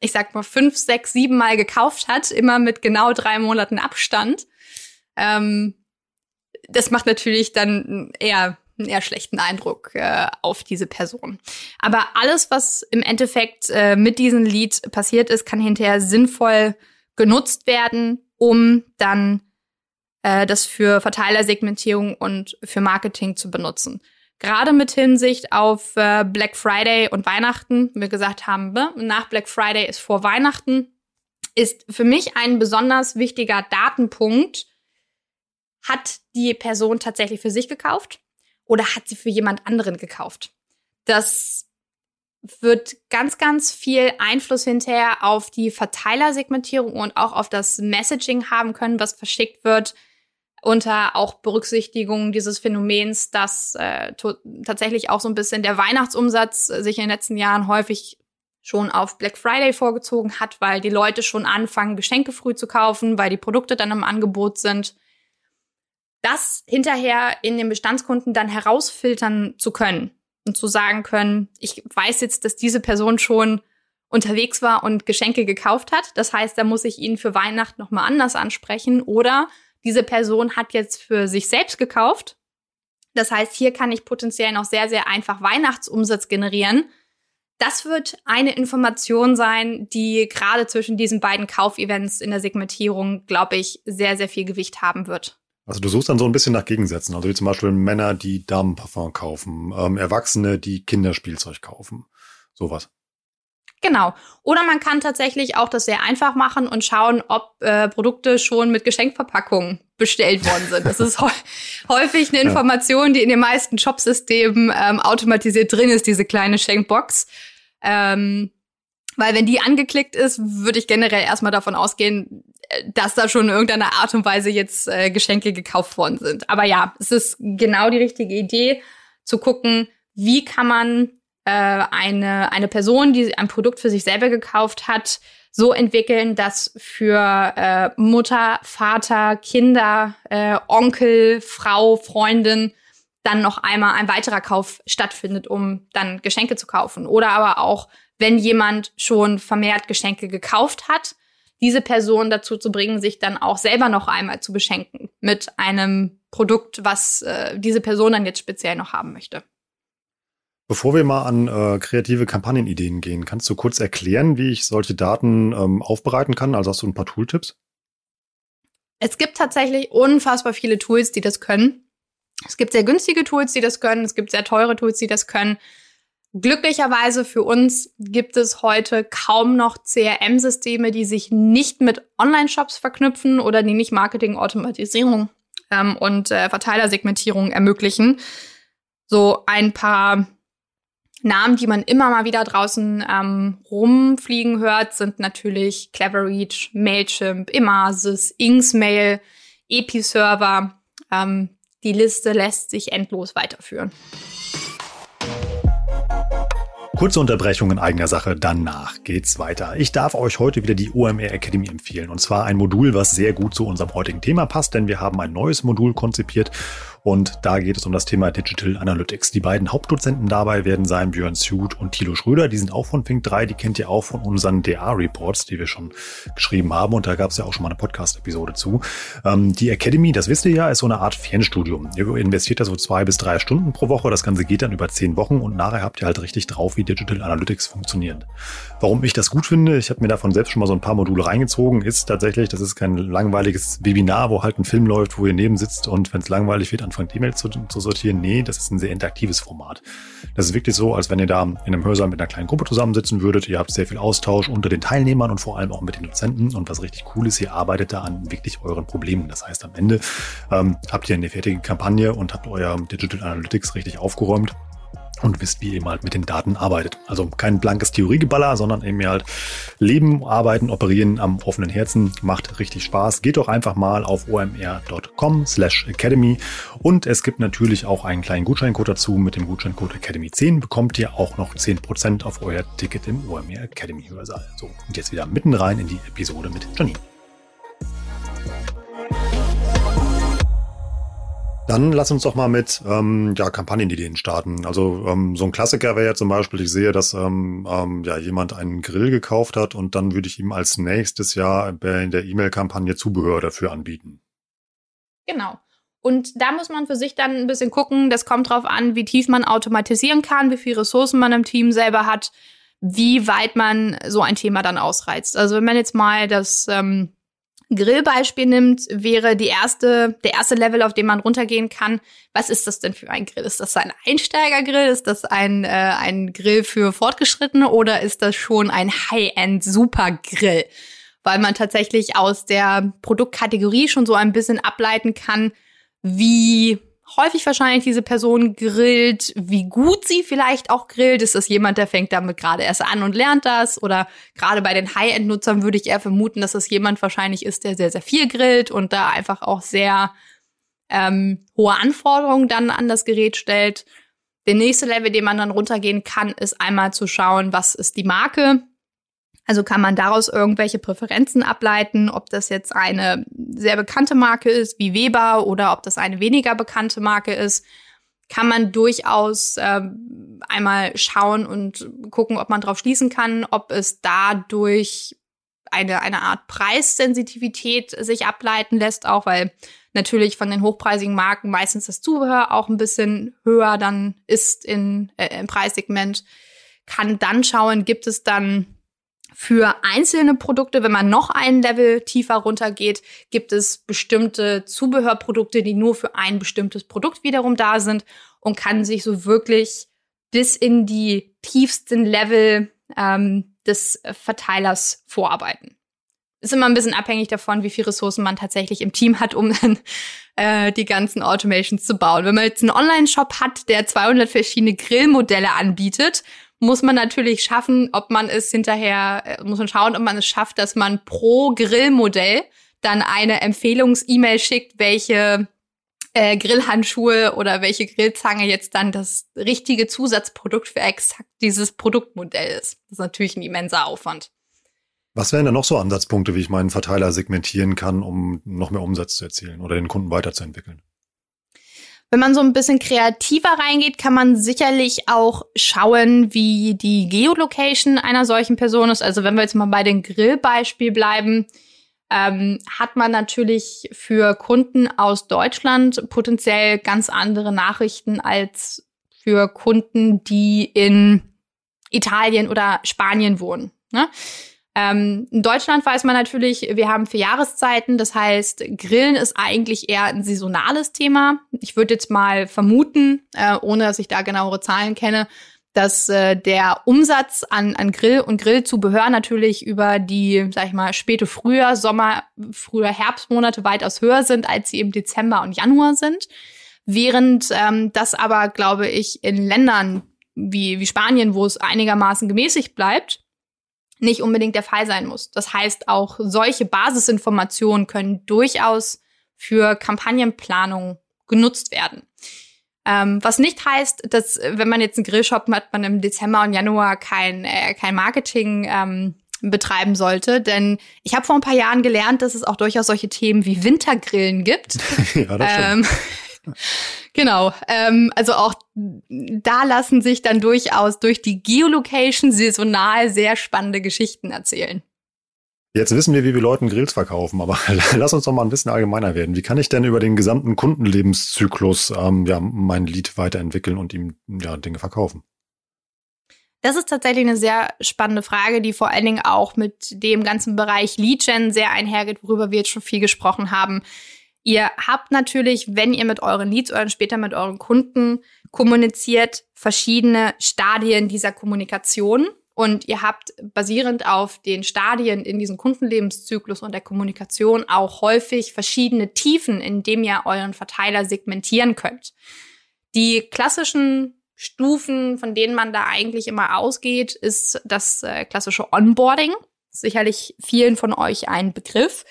ich sag mal, fünf, sechs, sieben Mal gekauft hat, immer mit genau drei Monaten Abstand. Ähm, das macht natürlich dann eher einen eher schlechten Eindruck äh, auf diese Person. Aber alles, was im Endeffekt äh, mit diesem Lied passiert ist, kann hinterher sinnvoll genutzt werden, um dann äh, das für Verteilersegmentierung und für Marketing zu benutzen. Gerade mit Hinsicht auf äh, Black Friday und Weihnachten, wie wir gesagt haben, ne, nach Black Friday ist vor Weihnachten, ist für mich ein besonders wichtiger Datenpunkt. Hat die Person tatsächlich für sich gekauft oder hat sie für jemand anderen gekauft? Das wird ganz, ganz viel Einfluss hinterher auf die Verteilersegmentierung und auch auf das Messaging haben können, was verschickt wird, unter auch Berücksichtigung dieses Phänomens, dass äh, tatsächlich auch so ein bisschen der Weihnachtsumsatz sich in den letzten Jahren häufig schon auf Black Friday vorgezogen hat, weil die Leute schon anfangen, Geschenke früh zu kaufen, weil die Produkte dann im Angebot sind. Das hinterher in den Bestandskunden dann herausfiltern zu können, und zu sagen können, ich weiß jetzt, dass diese Person schon unterwegs war und Geschenke gekauft hat. Das heißt, da muss ich ihn für Weihnachten nochmal anders ansprechen. Oder diese Person hat jetzt für sich selbst gekauft. Das heißt, hier kann ich potenziell noch sehr, sehr einfach Weihnachtsumsatz generieren. das wird eine Information sein, die gerade zwischen diesen beiden Kaufevents in der Segmentierung, glaube ich, sehr, sehr viel Gewicht haben wird. Also du suchst dann so ein bisschen nach Gegensätzen. Also wie zum Beispiel Männer, die Damenparfum kaufen, ähm, Erwachsene, die Kinderspielzeug kaufen. Sowas. Genau. Oder man kann tatsächlich auch das sehr einfach machen und schauen, ob äh, Produkte schon mit Geschenkverpackungen bestellt worden sind. Das ist häufig eine Information, die in den meisten Shopsystemen ähm, automatisiert drin ist, diese kleine Schenkbox. Ähm, weil wenn die angeklickt ist, würde ich generell erstmal davon ausgehen, dass da schon in irgendeiner Art und Weise jetzt äh, Geschenke gekauft worden sind. Aber ja, es ist genau die richtige Idee, zu gucken, wie kann man äh, eine, eine Person, die ein Produkt für sich selber gekauft hat, so entwickeln, dass für äh, Mutter, Vater, Kinder, äh, Onkel, Frau, Freundin dann noch einmal ein weiterer Kauf stattfindet, um dann Geschenke zu kaufen. Oder aber auch, wenn jemand schon vermehrt Geschenke gekauft hat, diese Person dazu zu bringen, sich dann auch selber noch einmal zu beschenken mit einem Produkt, was äh, diese Person dann jetzt speziell noch haben möchte. Bevor wir mal an äh, kreative Kampagnenideen gehen, kannst du kurz erklären, wie ich solche Daten ähm, aufbereiten kann? Also hast du ein paar Tooltips? Es gibt tatsächlich unfassbar viele Tools, die das können. Es gibt sehr günstige Tools, die das können. Es gibt sehr teure Tools, die das können. Glücklicherweise für uns gibt es heute kaum noch CRM-Systeme, die sich nicht mit Online-Shops verknüpfen oder die nicht Marketing-Automatisierung ähm, und äh, Verteilersegmentierung ermöglichen. So ein paar Namen, die man immer mal wieder draußen ähm, rumfliegen hört, sind natürlich Cleverreach, Mailchimp, Emasis, Inksmail, Episerver. Ähm, die Liste lässt sich endlos weiterführen. Kurze Unterbrechung in eigener Sache, danach geht's weiter. Ich darf euch heute wieder die OMR Academy empfehlen. Und zwar ein Modul, was sehr gut zu unserem heutigen Thema passt, denn wir haben ein neues Modul konzipiert und da geht es um das Thema Digital Analytics. Die beiden Hauptdozenten dabei werden sein Björn Suit und Thilo Schröder. Die sind auch von Pink 3. Die kennt ihr auch von unseren DA-Reports, die wir schon geschrieben haben. Und da gab es ja auch schon mal eine Podcast-Episode zu. Ähm, die Academy, das wisst ihr ja, ist so eine Art Fernstudium. Ihr investiert da so zwei bis drei Stunden pro Woche. Das Ganze geht dann über zehn Wochen und nachher habt ihr halt richtig drauf, wie Digital Analytics funktioniert. Warum ich das gut finde, ich habe mir davon selbst schon mal so ein paar Module reingezogen, ist tatsächlich, das ist kein langweiliges Webinar, wo halt ein Film läuft, wo ihr neben sitzt und wenn es langweilig wird, anfangt E-Mails zu, zu, sortieren. Nee, das ist ein sehr interaktives Format. Das ist wirklich so, als wenn ihr da in einem Hörsaal mit einer kleinen Gruppe zusammensitzen würdet. Ihr habt sehr viel Austausch unter den Teilnehmern und vor allem auch mit den Dozenten. Und was richtig cool ist, ihr arbeitet da an wirklich euren Problemen. Das heißt, am Ende ähm, habt ihr eine fertige Kampagne und habt euer Digital Analytics richtig aufgeräumt und wisst, wie ihr halt mit den Daten arbeitet. Also kein blankes Theoriegeballer, sondern eben halt leben, arbeiten, operieren am offenen Herzen. Macht richtig Spaß. Geht doch einfach mal auf omr.com slash academy und es gibt natürlich auch einen kleinen Gutscheincode dazu. Mit dem Gutscheincode Academy10 bekommt ihr auch noch 10% auf euer Ticket im OMR Academy Hörsaal. So, und jetzt wieder mitten rein in die Episode mit Janine. Dann lass uns doch mal mit ähm, ja, Kampagnenideen starten. Also ähm, so ein Klassiker wäre ja zum Beispiel, ich sehe, dass ähm, ähm, ja, jemand einen Grill gekauft hat und dann würde ich ihm als nächstes Jahr in der E-Mail-Kampagne Zubehör dafür anbieten. Genau. Und da muss man für sich dann ein bisschen gucken. Das kommt drauf an, wie tief man automatisieren kann, wie viele Ressourcen man im Team selber hat, wie weit man so ein Thema dann ausreizt. Also wenn man jetzt mal das ähm, Grillbeispiel nimmt, wäre die erste, der erste Level, auf dem man runtergehen kann. Was ist das denn für ein Grill? Ist das ein Einsteigergrill? Ist das ein, äh, ein Grill für Fortgeschrittene oder ist das schon ein High-End-Supergrill? Weil man tatsächlich aus der Produktkategorie schon so ein bisschen ableiten kann, wie häufig wahrscheinlich diese Person grillt, wie gut sie vielleicht auch grillt. Ist das jemand, der fängt damit gerade erst an und lernt das? Oder gerade bei den High-End-Nutzern würde ich eher vermuten, dass das jemand wahrscheinlich ist, der sehr, sehr viel grillt und da einfach auch sehr ähm, hohe Anforderungen dann an das Gerät stellt. Der nächste Level, den man dann runtergehen kann, ist einmal zu schauen, was ist die Marke, also kann man daraus irgendwelche Präferenzen ableiten, ob das jetzt eine sehr bekannte Marke ist, wie Weber, oder ob das eine weniger bekannte Marke ist. Kann man durchaus äh, einmal schauen und gucken, ob man darauf schließen kann, ob es dadurch eine, eine Art Preissensitivität sich ableiten lässt, auch weil natürlich von den hochpreisigen Marken meistens das Zubehör auch ein bisschen höher dann ist in, äh, im Preissegment kann dann schauen, gibt es dann für einzelne Produkte, wenn man noch ein Level tiefer runtergeht, gibt es bestimmte Zubehörprodukte, die nur für ein bestimmtes Produkt wiederum da sind und kann sich so wirklich bis in die tiefsten Level ähm, des Verteilers vorarbeiten. Ist immer ein bisschen abhängig davon, wie viel Ressourcen man tatsächlich im Team hat, um dann äh, die ganzen Automations zu bauen. Wenn man jetzt einen Online-Shop hat, der 200 verschiedene Grillmodelle anbietet muss man natürlich schaffen, ob man es hinterher, äh, muss man schauen, ob man es schafft, dass man pro Grillmodell dann eine Empfehlungs-E-Mail schickt, welche äh, Grillhandschuhe oder welche Grillzange jetzt dann das richtige Zusatzprodukt für exakt dieses Produktmodell ist. Das ist natürlich ein immenser Aufwand. Was wären da noch so Ansatzpunkte, wie ich meinen Verteiler segmentieren kann, um noch mehr Umsatz zu erzielen oder den Kunden weiterzuentwickeln? Wenn man so ein bisschen kreativer reingeht, kann man sicherlich auch schauen, wie die Geolocation einer solchen Person ist. Also wenn wir jetzt mal bei dem Grillbeispiel bleiben, ähm, hat man natürlich für Kunden aus Deutschland potenziell ganz andere Nachrichten als für Kunden, die in Italien oder Spanien wohnen. Ne? Ähm, in Deutschland weiß man natürlich, wir haben vier Jahreszeiten. Das heißt, Grillen ist eigentlich eher ein saisonales Thema. Ich würde jetzt mal vermuten, äh, ohne dass ich da genauere Zahlen kenne, dass äh, der Umsatz an, an Grill und Grillzubehör natürlich über die, sag ich mal, späte Frühjahr, Sommer, früher Herbstmonate weitaus höher sind, als sie im Dezember und Januar sind. Während ähm, das aber, glaube ich, in Ländern wie, wie Spanien, wo es einigermaßen gemäßigt bleibt, nicht unbedingt der Fall sein muss. Das heißt, auch solche Basisinformationen können durchaus für Kampagnenplanung genutzt werden. Ähm, was nicht heißt, dass wenn man jetzt einen Grillshop hat, man im Dezember und Januar kein, äh, kein Marketing ähm, betreiben sollte. Denn ich habe vor ein paar Jahren gelernt, dass es auch durchaus solche Themen wie Wintergrillen gibt. ja, das ähm, Genau, ähm, also auch da lassen sich dann durchaus durch die Geolocation saisonal sehr spannende Geschichten erzählen. Jetzt wissen wir, wie wir Leuten Grills verkaufen, aber lass uns doch mal ein bisschen allgemeiner werden. Wie kann ich denn über den gesamten Kundenlebenszyklus ähm, ja, mein Lied weiterentwickeln und ihm ja, Dinge verkaufen? Das ist tatsächlich eine sehr spannende Frage, die vor allen Dingen auch mit dem ganzen Bereich Lead-Gen sehr einhergeht, worüber wir jetzt schon viel gesprochen haben. Ihr habt natürlich, wenn ihr mit euren Leads oder später mit euren Kunden kommuniziert, verschiedene Stadien dieser Kommunikation. Und ihr habt basierend auf den Stadien in diesem Kundenlebenszyklus und der Kommunikation auch häufig verschiedene Tiefen, in dem ihr euren Verteiler segmentieren könnt. Die klassischen Stufen, von denen man da eigentlich immer ausgeht, ist das äh, klassische Onboarding. Sicherlich vielen von euch ein Begriff.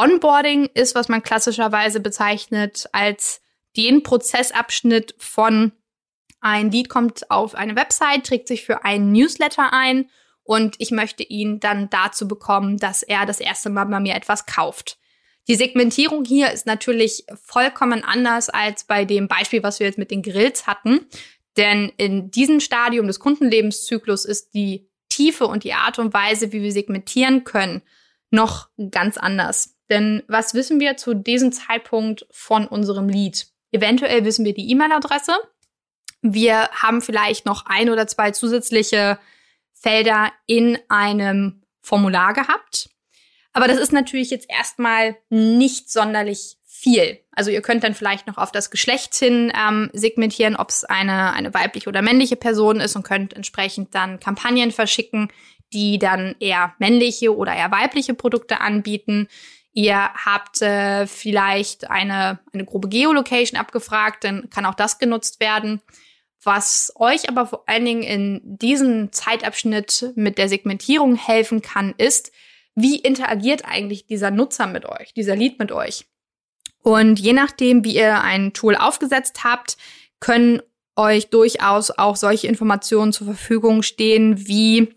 Onboarding ist, was man klassischerweise bezeichnet als den Prozessabschnitt von ein Lead kommt auf eine Website, trägt sich für einen Newsletter ein und ich möchte ihn dann dazu bekommen, dass er das erste Mal bei mir etwas kauft. Die Segmentierung hier ist natürlich vollkommen anders als bei dem Beispiel, was wir jetzt mit den Grills hatten. Denn in diesem Stadium des Kundenlebenszyklus ist die Tiefe und die Art und Weise, wie wir segmentieren können, noch ganz anders. Denn was wissen wir zu diesem Zeitpunkt von unserem Lead? Eventuell wissen wir die E-Mail-Adresse. Wir haben vielleicht noch ein oder zwei zusätzliche Felder in einem Formular gehabt. Aber das ist natürlich jetzt erstmal nicht sonderlich viel. Also ihr könnt dann vielleicht noch auf das Geschlecht hin ähm, segmentieren, ob es eine, eine weibliche oder männliche Person ist und könnt entsprechend dann Kampagnen verschicken, die dann eher männliche oder eher weibliche Produkte anbieten. Ihr habt äh, vielleicht eine, eine grobe Geolocation abgefragt, dann kann auch das genutzt werden. Was euch aber vor allen Dingen in diesem Zeitabschnitt mit der Segmentierung helfen kann, ist, wie interagiert eigentlich dieser Nutzer mit euch, dieser Lead mit euch? Und je nachdem, wie ihr ein Tool aufgesetzt habt, können euch durchaus auch solche Informationen zur Verfügung stehen, wie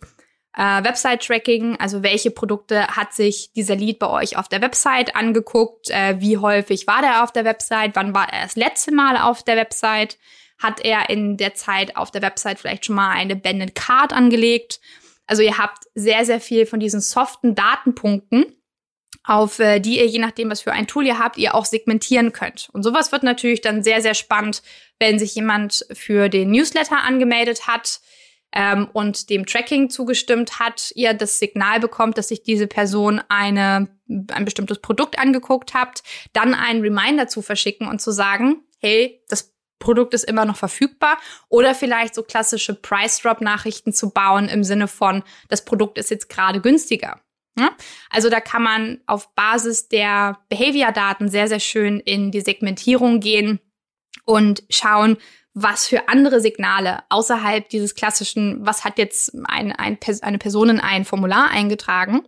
äh, Website-Tracking, also welche Produkte hat sich dieser Lead bei euch auf der Website angeguckt, äh, wie häufig war der auf der Website, wann war er das letzte Mal auf der Website, hat er in der Zeit auf der Website vielleicht schon mal eine Banded Card angelegt. Also ihr habt sehr, sehr viel von diesen soften Datenpunkten, auf äh, die ihr, je nachdem, was für ein Tool ihr habt, ihr auch segmentieren könnt. Und sowas wird natürlich dann sehr, sehr spannend, wenn sich jemand für den Newsletter angemeldet hat ähm, und dem Tracking zugestimmt hat, ihr das Signal bekommt, dass sich diese Person eine, ein bestimmtes Produkt angeguckt habt, dann einen Reminder zu verschicken und zu sagen, hey, das Produkt ist immer noch verfügbar oder vielleicht so klassische Price Drop Nachrichten zu bauen im Sinne von das Produkt ist jetzt gerade günstiger. Also da kann man auf Basis der Behavior-Daten sehr, sehr schön in die Segmentierung gehen und schauen, was für andere Signale außerhalb dieses klassischen, was hat jetzt ein, ein, eine Person in ein Formular eingetragen,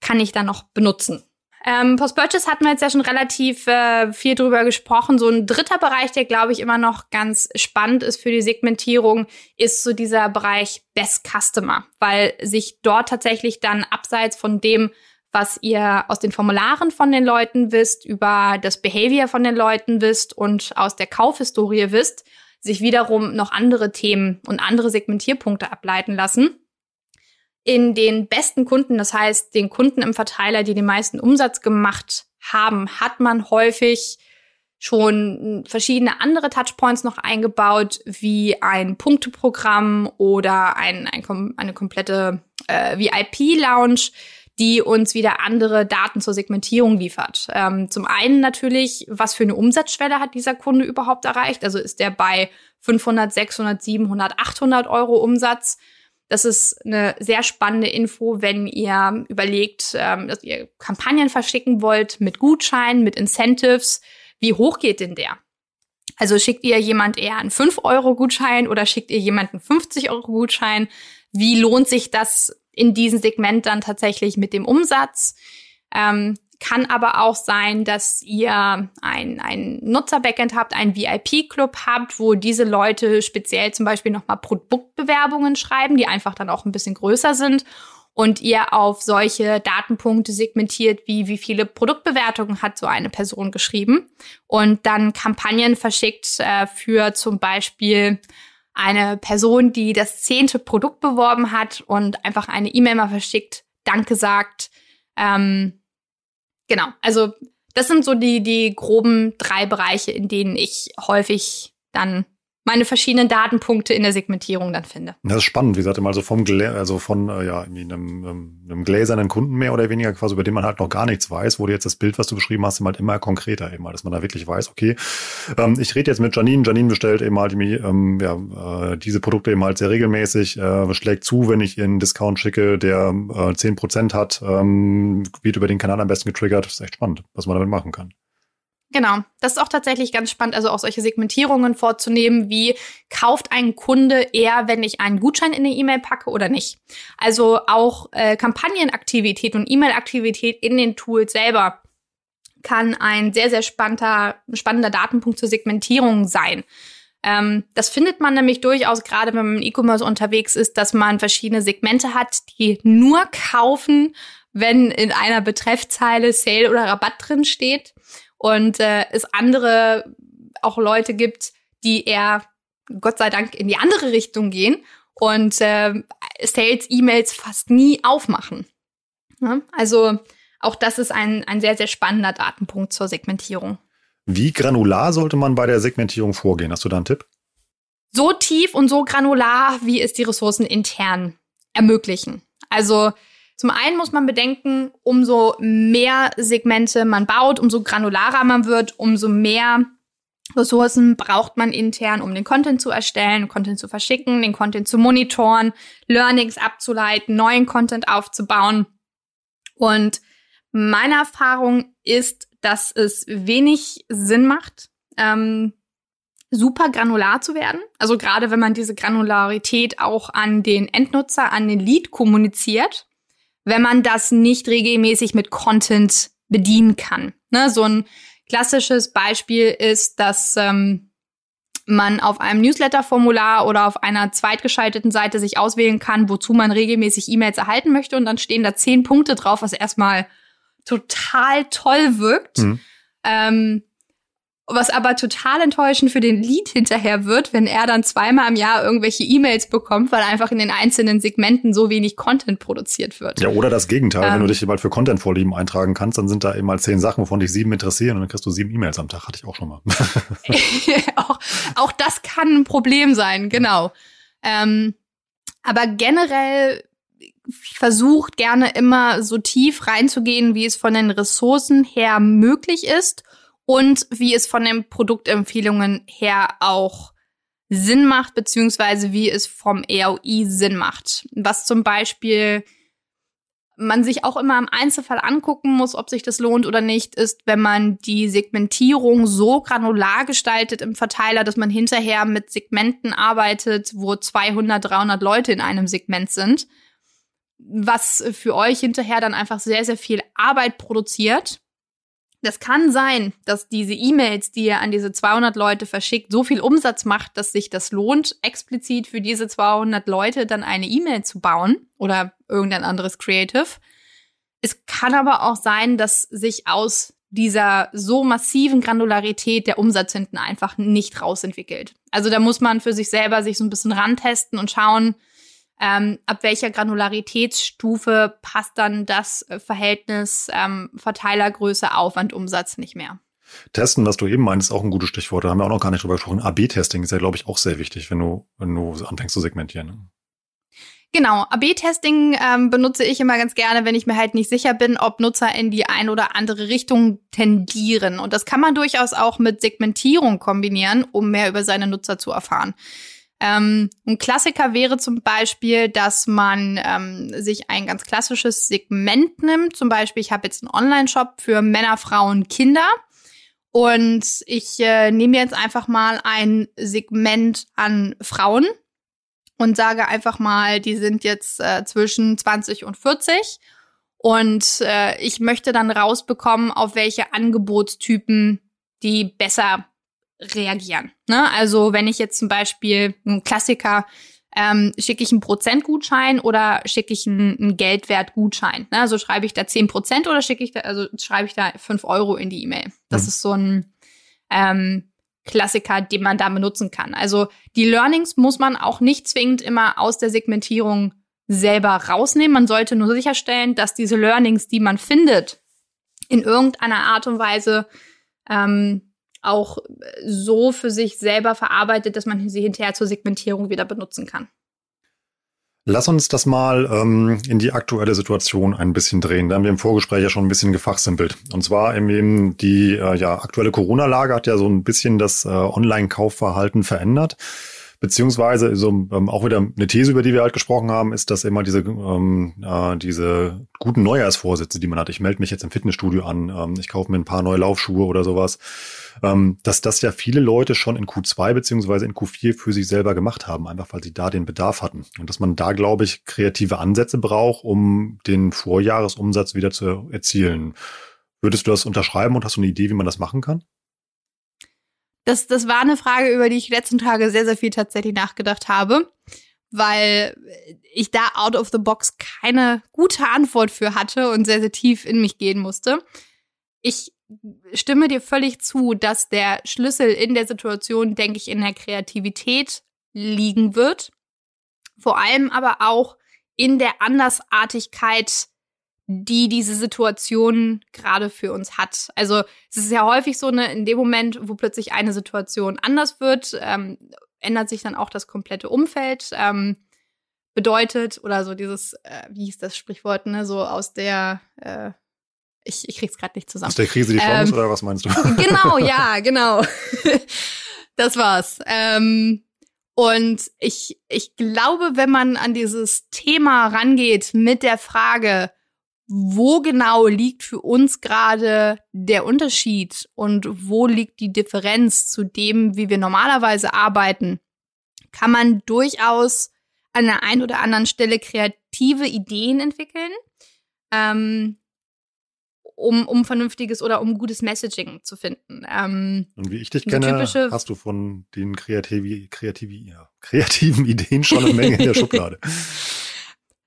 kann ich da noch benutzen. Ähm, Post-Purchase hatten wir jetzt ja schon relativ äh, viel drüber gesprochen. So ein dritter Bereich, der, glaube ich, immer noch ganz spannend ist für die Segmentierung, ist so dieser Bereich Best Customer, weil sich dort tatsächlich dann abseits von dem, was ihr aus den Formularen von den Leuten wisst, über das Behavior von den Leuten wisst und aus der Kaufhistorie wisst, sich wiederum noch andere Themen und andere Segmentierpunkte ableiten lassen. In den besten Kunden, das heißt den Kunden im Verteiler, die den meisten Umsatz gemacht haben, hat man häufig schon verschiedene andere Touchpoints noch eingebaut, wie ein Punkteprogramm oder ein, ein eine komplette äh, VIP-Lounge, die uns wieder andere Daten zur Segmentierung liefert. Ähm, zum einen natürlich, was für eine Umsatzschwelle hat dieser Kunde überhaupt erreicht? Also ist der bei 500, 600, 700, 800 Euro Umsatz? Das ist eine sehr spannende Info, wenn ihr überlegt, ähm, dass ihr Kampagnen verschicken wollt mit Gutscheinen, mit Incentives. Wie hoch geht denn der? Also schickt ihr jemand eher einen 5-Euro-Gutschein oder schickt ihr jemanden 50-Euro-Gutschein? Wie lohnt sich das in diesem Segment dann tatsächlich mit dem Umsatz? Ähm, kann aber auch sein, dass ihr ein, ein Nutzer-Backend habt, einen VIP-Club habt, wo diese Leute speziell zum Beispiel nochmal Produktbewerbungen schreiben, die einfach dann auch ein bisschen größer sind und ihr auf solche Datenpunkte segmentiert, wie wie viele Produktbewertungen hat so eine Person geschrieben und dann Kampagnen verschickt äh, für zum Beispiel eine Person, die das zehnte Produkt beworben hat und einfach eine E-Mail mal verschickt, Danke sagt, ähm, Genau, also das sind so die, die groben drei Bereiche, in denen ich häufig dann meine verschiedenen Datenpunkte in der Segmentierung dann finde. Das ist spannend, wie gesagt, immer so vom Glä also von äh, ja, einem, einem, einem gläsernen Kunden mehr oder weniger quasi, über den man halt noch gar nichts weiß, du jetzt das Bild, was du beschrieben hast, halt immer konkreter eben, dass man da wirklich weiß, okay, ähm, ich rede jetzt mit Janine, Janine bestellt eben halt ähm, ja, äh, diese Produkte eben halt sehr regelmäßig, äh, schlägt zu, wenn ich ihr einen Discount schicke, der äh, 10% hat, ähm, wird über den Kanal am besten getriggert. Das ist echt spannend, was man damit machen kann. Genau, das ist auch tatsächlich ganz spannend, also auch solche Segmentierungen vorzunehmen, wie kauft ein Kunde eher, wenn ich einen Gutschein in eine E-Mail packe oder nicht. Also auch äh, Kampagnenaktivität und E-Mail-Aktivität in den Tools selber kann ein sehr, sehr spannender, spannender Datenpunkt zur Segmentierung sein. Ähm, das findet man nämlich durchaus, gerade wenn man im E-Commerce unterwegs ist, dass man verschiedene Segmente hat, die nur kaufen, wenn in einer Betreffzeile Sale oder Rabatt drin steht und äh, es andere auch Leute gibt, die eher Gott sei Dank in die andere Richtung gehen und äh, Sales-E-Mails fast nie aufmachen. Ja? Also auch das ist ein, ein sehr, sehr spannender Datenpunkt zur Segmentierung. Wie granular sollte man bei der Segmentierung vorgehen? Hast du da einen Tipp? So tief und so granular, wie es die Ressourcen intern ermöglichen. Also zum einen muss man bedenken, umso mehr Segmente man baut, umso granularer man wird, umso mehr Ressourcen braucht man intern, um den Content zu erstellen, Content zu verschicken, den Content zu monitoren, Learnings abzuleiten, neuen Content aufzubauen. Und meine Erfahrung ist, dass es wenig Sinn macht, ähm, super granular zu werden. Also gerade wenn man diese Granularität auch an den Endnutzer, an den Lead kommuniziert, wenn man das nicht regelmäßig mit Content bedienen kann. Ne, so ein klassisches Beispiel ist, dass ähm, man auf einem Newsletter-Formular oder auf einer zweitgeschalteten Seite sich auswählen kann, wozu man regelmäßig E-Mails erhalten möchte. Und dann stehen da zehn Punkte drauf, was erstmal total toll wirkt. Mhm. Ähm, was aber total enttäuschend für den Lead hinterher wird, wenn er dann zweimal im Jahr irgendwelche E-Mails bekommt, weil einfach in den einzelnen Segmenten so wenig Content produziert wird. Ja, oder das Gegenteil. Ähm, wenn du dich mal für Content-Vorlieben eintragen kannst, dann sind da eben mal zehn Sachen, wovon dich sieben interessieren und dann kriegst du sieben E-Mails am Tag. Hatte ich auch schon mal. auch, auch das kann ein Problem sein, genau. Ähm, Aber generell versucht gerne immer so tief reinzugehen, wie es von den Ressourcen her möglich ist und wie es von den Produktempfehlungen her auch Sinn macht, beziehungsweise wie es vom EOI Sinn macht. Was zum Beispiel man sich auch immer im Einzelfall angucken muss, ob sich das lohnt oder nicht, ist, wenn man die Segmentierung so granular gestaltet im Verteiler, dass man hinterher mit Segmenten arbeitet, wo 200, 300 Leute in einem Segment sind, was für euch hinterher dann einfach sehr, sehr viel Arbeit produziert das kann sein, dass diese E-Mails, die ihr an diese 200 Leute verschickt, so viel Umsatz macht, dass sich das lohnt, explizit für diese 200 Leute dann eine E-Mail zu bauen oder irgendein anderes Creative. Es kann aber auch sein, dass sich aus dieser so massiven Granularität der Umsatz hinten einfach nicht rausentwickelt. Also da muss man für sich selber sich so ein bisschen rantesten und schauen, ähm, ab welcher Granularitätsstufe passt dann das äh, Verhältnis ähm, Verteilergröße, Aufwand, Umsatz nicht mehr. Testen, was du eben meinst, ist auch ein gutes Stichwort. Da haben wir auch noch gar nicht drüber gesprochen. AB-Testing ist ja, glaube ich, auch sehr wichtig, wenn du, wenn du anfängst zu segmentieren. Ne? Genau, AB-Testing ähm, benutze ich immer ganz gerne, wenn ich mir halt nicht sicher bin, ob Nutzer in die ein oder andere Richtung tendieren. Und das kann man durchaus auch mit Segmentierung kombinieren, um mehr über seine Nutzer zu erfahren. Ähm, ein Klassiker wäre zum Beispiel, dass man ähm, sich ein ganz klassisches Segment nimmt. Zum Beispiel, ich habe jetzt einen Online-Shop für Männer, Frauen, Kinder. Und ich äh, nehme jetzt einfach mal ein Segment an Frauen und sage einfach mal, die sind jetzt äh, zwischen 20 und 40. Und äh, ich möchte dann rausbekommen, auf welche Angebotstypen die besser reagieren. Ne? Also wenn ich jetzt zum Beispiel ein Klassiker ähm, schicke ich einen Prozentgutschein oder schicke ich einen, einen Geldwertgutschein. Ne? Also schreibe ich da zehn Prozent oder schicke ich da, also schreibe ich da fünf Euro in die E-Mail. Das mhm. ist so ein ähm, Klassiker, den man da benutzen kann. Also die Learnings muss man auch nicht zwingend immer aus der Segmentierung selber rausnehmen. Man sollte nur sicherstellen, dass diese Learnings, die man findet, in irgendeiner Art und Weise ähm, auch so für sich selber verarbeitet, dass man sie hinterher zur Segmentierung wieder benutzen kann. Lass uns das mal ähm, in die aktuelle Situation ein bisschen drehen. Da haben wir im Vorgespräch ja schon ein bisschen gefachsimpelt. Und zwar eben die äh, ja, aktuelle Corona-Lage hat ja so ein bisschen das äh, Online-Kaufverhalten verändert. Beziehungsweise so ähm, auch wieder eine These, über die wir halt gesprochen haben, ist, dass immer diese ähm, äh, diese guten Neujahrsvorsätze, die man hat. Ich melde mich jetzt im Fitnessstudio an, ähm, ich kaufe mir ein paar neue Laufschuhe oder sowas, ähm, dass das ja viele Leute schon in Q2 beziehungsweise in Q4 für sich selber gemacht haben, einfach weil sie da den Bedarf hatten und dass man da, glaube ich, kreative Ansätze braucht, um den Vorjahresumsatz wieder zu erzielen. Würdest du das unterschreiben und hast du eine Idee, wie man das machen kann? Das, das war eine Frage, über die ich letzten Tage sehr, sehr viel tatsächlich nachgedacht habe, weil ich da out of the box keine gute Antwort für hatte und sehr, sehr tief in mich gehen musste. Ich stimme dir völlig zu, dass der Schlüssel in der Situation, denke ich, in der Kreativität liegen wird. Vor allem aber auch in der Andersartigkeit die diese Situation gerade für uns hat. Also es ist ja häufig so, ne, in dem Moment, wo plötzlich eine Situation anders wird, ähm, ändert sich dann auch das komplette Umfeld. Ähm, bedeutet, oder so dieses, äh, wie hieß das Sprichwort, ne, so aus der, äh, ich, ich krieg's gerade nicht zusammen. Aus der Krise die Chance, ähm, oder was meinst du? Genau, ja, genau. das war's. Ähm, und ich, ich glaube, wenn man an dieses Thema rangeht mit der Frage, wo genau liegt für uns gerade der Unterschied und wo liegt die Differenz zu dem, wie wir normalerweise arbeiten, kann man durchaus an der einen oder anderen Stelle kreative Ideen entwickeln, ähm, um, um vernünftiges oder um gutes Messaging zu finden. Ähm, und wie ich dich kenne, hast du von den kreativi, kreativi, ja, kreativen Ideen schon eine Menge in der Schublade.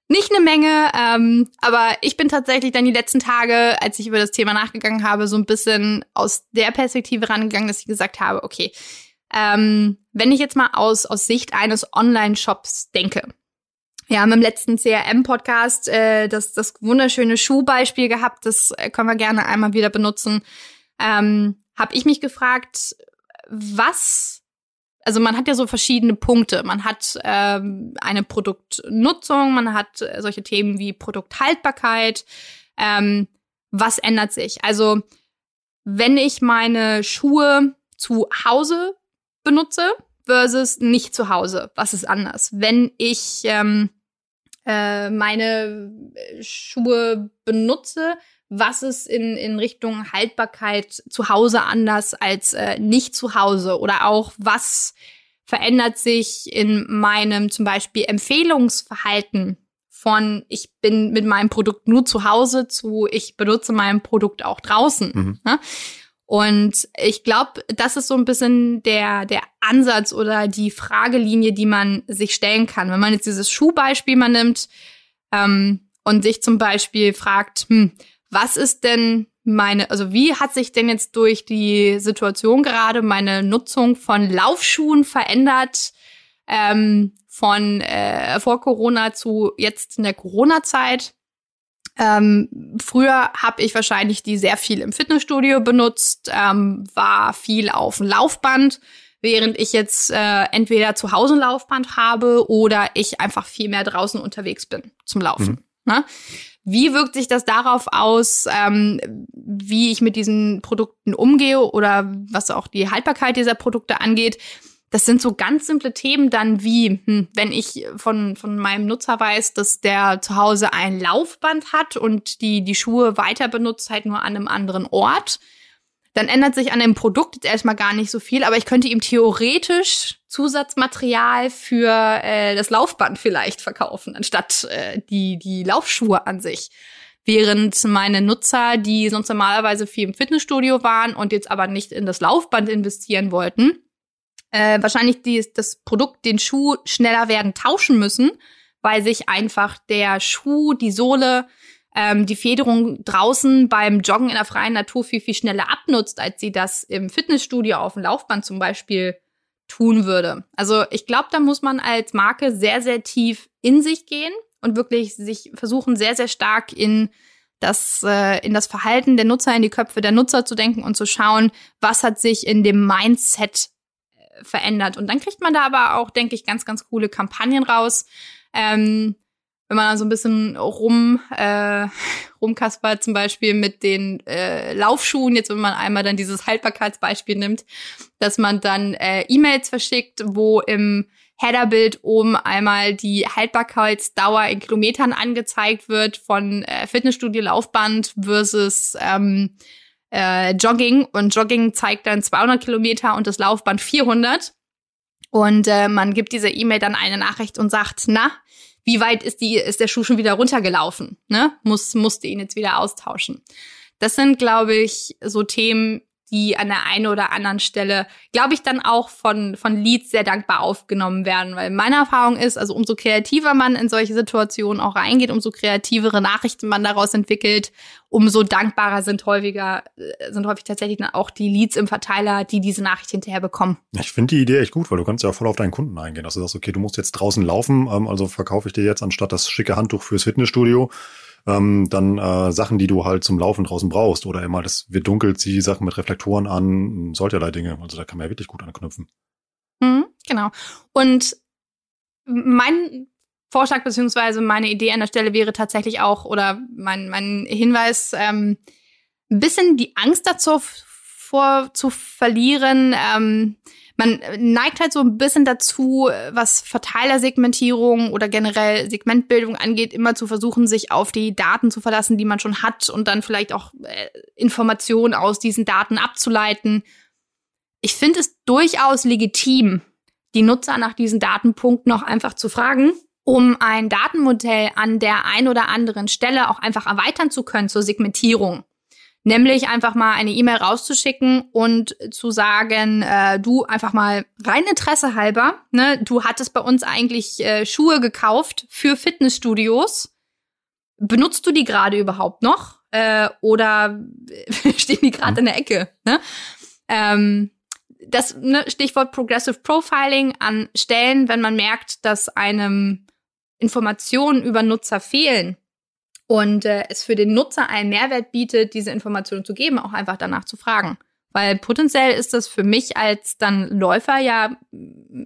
Nicht eine Menge, ähm, aber ich bin tatsächlich dann die letzten Tage, als ich über das Thema nachgegangen habe, so ein bisschen aus der Perspektive rangegangen, dass ich gesagt habe, okay, ähm, wenn ich jetzt mal aus, aus Sicht eines Online-Shops denke. Wir haben im letzten CRM-Podcast äh, das, das wunderschöne Schuhbeispiel gehabt, das äh, können wir gerne einmal wieder benutzen. Ähm, habe ich mich gefragt, was also man hat ja so verschiedene Punkte. Man hat ähm, eine Produktnutzung, man hat äh, solche Themen wie Produkthaltbarkeit. Ähm, was ändert sich? Also wenn ich meine Schuhe zu Hause benutze versus nicht zu Hause, was ist anders? Wenn ich ähm, äh, meine Schuhe benutze, was ist in, in Richtung Haltbarkeit zu Hause anders als äh, nicht zu Hause? Oder auch, was verändert sich in meinem zum Beispiel Empfehlungsverhalten von ich bin mit meinem Produkt nur zu Hause zu ich benutze mein Produkt auch draußen. Mhm. Ne? Und ich glaube, das ist so ein bisschen der, der Ansatz oder die Fragelinie, die man sich stellen kann. Wenn man jetzt dieses Schuhbeispiel mal nimmt ähm, und sich zum Beispiel fragt, hm, was ist denn meine, also wie hat sich denn jetzt durch die Situation gerade meine Nutzung von Laufschuhen verändert? Ähm, von äh, vor Corona zu jetzt in der Corona-Zeit. Ähm, früher habe ich wahrscheinlich die sehr viel im Fitnessstudio benutzt, ähm, war viel auf dem Laufband, während ich jetzt äh, entweder zu Hause ein Laufband habe oder ich einfach viel mehr draußen unterwegs bin zum Laufen. Mhm. Ne? Wie wirkt sich das darauf aus, ähm, wie ich mit diesen Produkten umgehe oder was auch die Haltbarkeit dieser Produkte angeht? Das sind so ganz simple Themen dann wie, hm, wenn ich von, von meinem Nutzer weiß, dass der zu Hause ein Laufband hat und die, die Schuhe weiter benutzt, halt nur an einem anderen Ort dann ändert sich an dem Produkt jetzt erstmal gar nicht so viel, aber ich könnte ihm theoretisch Zusatzmaterial für äh, das Laufband vielleicht verkaufen, anstatt äh, die, die Laufschuhe an sich. Während meine Nutzer, die sonst normalerweise viel im Fitnessstudio waren und jetzt aber nicht in das Laufband investieren wollten, äh, wahrscheinlich die, das Produkt, den Schuh schneller werden tauschen müssen, weil sich einfach der Schuh, die Sohle ähm, die Federung draußen beim Joggen in der freien Natur viel, viel schneller abnutzt, als sie das im Fitnessstudio auf dem Laufband zum Beispiel tun würde. Also ich glaube, da muss man als Marke sehr, sehr tief in sich gehen und wirklich sich versuchen, sehr, sehr stark in das, äh, in das Verhalten der Nutzer, in die Köpfe der Nutzer zu denken und zu schauen, was hat sich in dem Mindset verändert. Und dann kriegt man da aber auch, denke ich, ganz, ganz coole Kampagnen raus. Ähm, wenn man dann so ein bisschen rum äh, rumkaspert, zum Beispiel mit den äh, Laufschuhen, jetzt wenn man einmal dann dieses Haltbarkeitsbeispiel nimmt, dass man dann äh, E-Mails verschickt, wo im Headerbild oben einmal die Haltbarkeitsdauer in Kilometern angezeigt wird von äh, Fitnessstudio Laufband versus ähm, äh, Jogging und Jogging zeigt dann 200 Kilometer und das Laufband 400 und äh, man gibt dieser E-Mail dann eine Nachricht und sagt, na, wie weit ist die, ist der Schuh schon wieder runtergelaufen? Ne? Muss, musste ihn jetzt wieder austauschen. Das sind, glaube ich, so Themen, die an der einen oder anderen Stelle, glaube ich, dann auch von, von Leads sehr dankbar aufgenommen werden. Weil meine Erfahrung ist, also umso kreativer man in solche Situationen auch reingeht, umso kreativere Nachrichten man daraus entwickelt, umso dankbarer sind häufiger, äh, sind häufig tatsächlich dann auch die Leads im Verteiler, die diese Nachricht hinterher bekommen. Ich finde die Idee echt gut, weil du kannst ja voll auf deinen Kunden eingehen. Also du sagst, okay, du musst jetzt draußen laufen, ähm, also verkaufe ich dir jetzt anstatt das schicke Handtuch fürs Fitnessstudio ähm, dann äh, Sachen, die du halt zum Laufen draußen brauchst. Oder immer, das wird dunkel, zieh Sachen mit Reflektoren an, solcherlei Dinge. Also da kann man ja wirklich gut anknüpfen. Mhm, genau. Und mein Vorschlag beziehungsweise meine Idee an der Stelle wäre tatsächlich auch, oder mein, mein Hinweis, ähm, ein bisschen die Angst dazu vor zu verlieren, ähm, man neigt halt so ein bisschen dazu, was Verteilersegmentierung oder generell Segmentbildung angeht, immer zu versuchen, sich auf die Daten zu verlassen, die man schon hat und dann vielleicht auch äh, Informationen aus diesen Daten abzuleiten. Ich finde es durchaus legitim, die Nutzer nach diesen Datenpunkten noch einfach zu fragen, um ein Datenmodell an der ein oder anderen Stelle auch einfach erweitern zu können zur Segmentierung. Nämlich einfach mal eine E-Mail rauszuschicken und zu sagen, äh, du einfach mal rein Interesse halber, ne, du hattest bei uns eigentlich äh, Schuhe gekauft für Fitnessstudios. Benutzt du die gerade überhaupt noch? Äh, oder stehen die gerade in der Ecke? Ne? Ähm, das ne, Stichwort Progressive Profiling an Stellen, wenn man merkt, dass einem Informationen über Nutzer fehlen, und äh, es für den Nutzer einen Mehrwert bietet, diese Informationen zu geben, auch einfach danach zu fragen. Weil potenziell ist das für mich als dann Läufer ja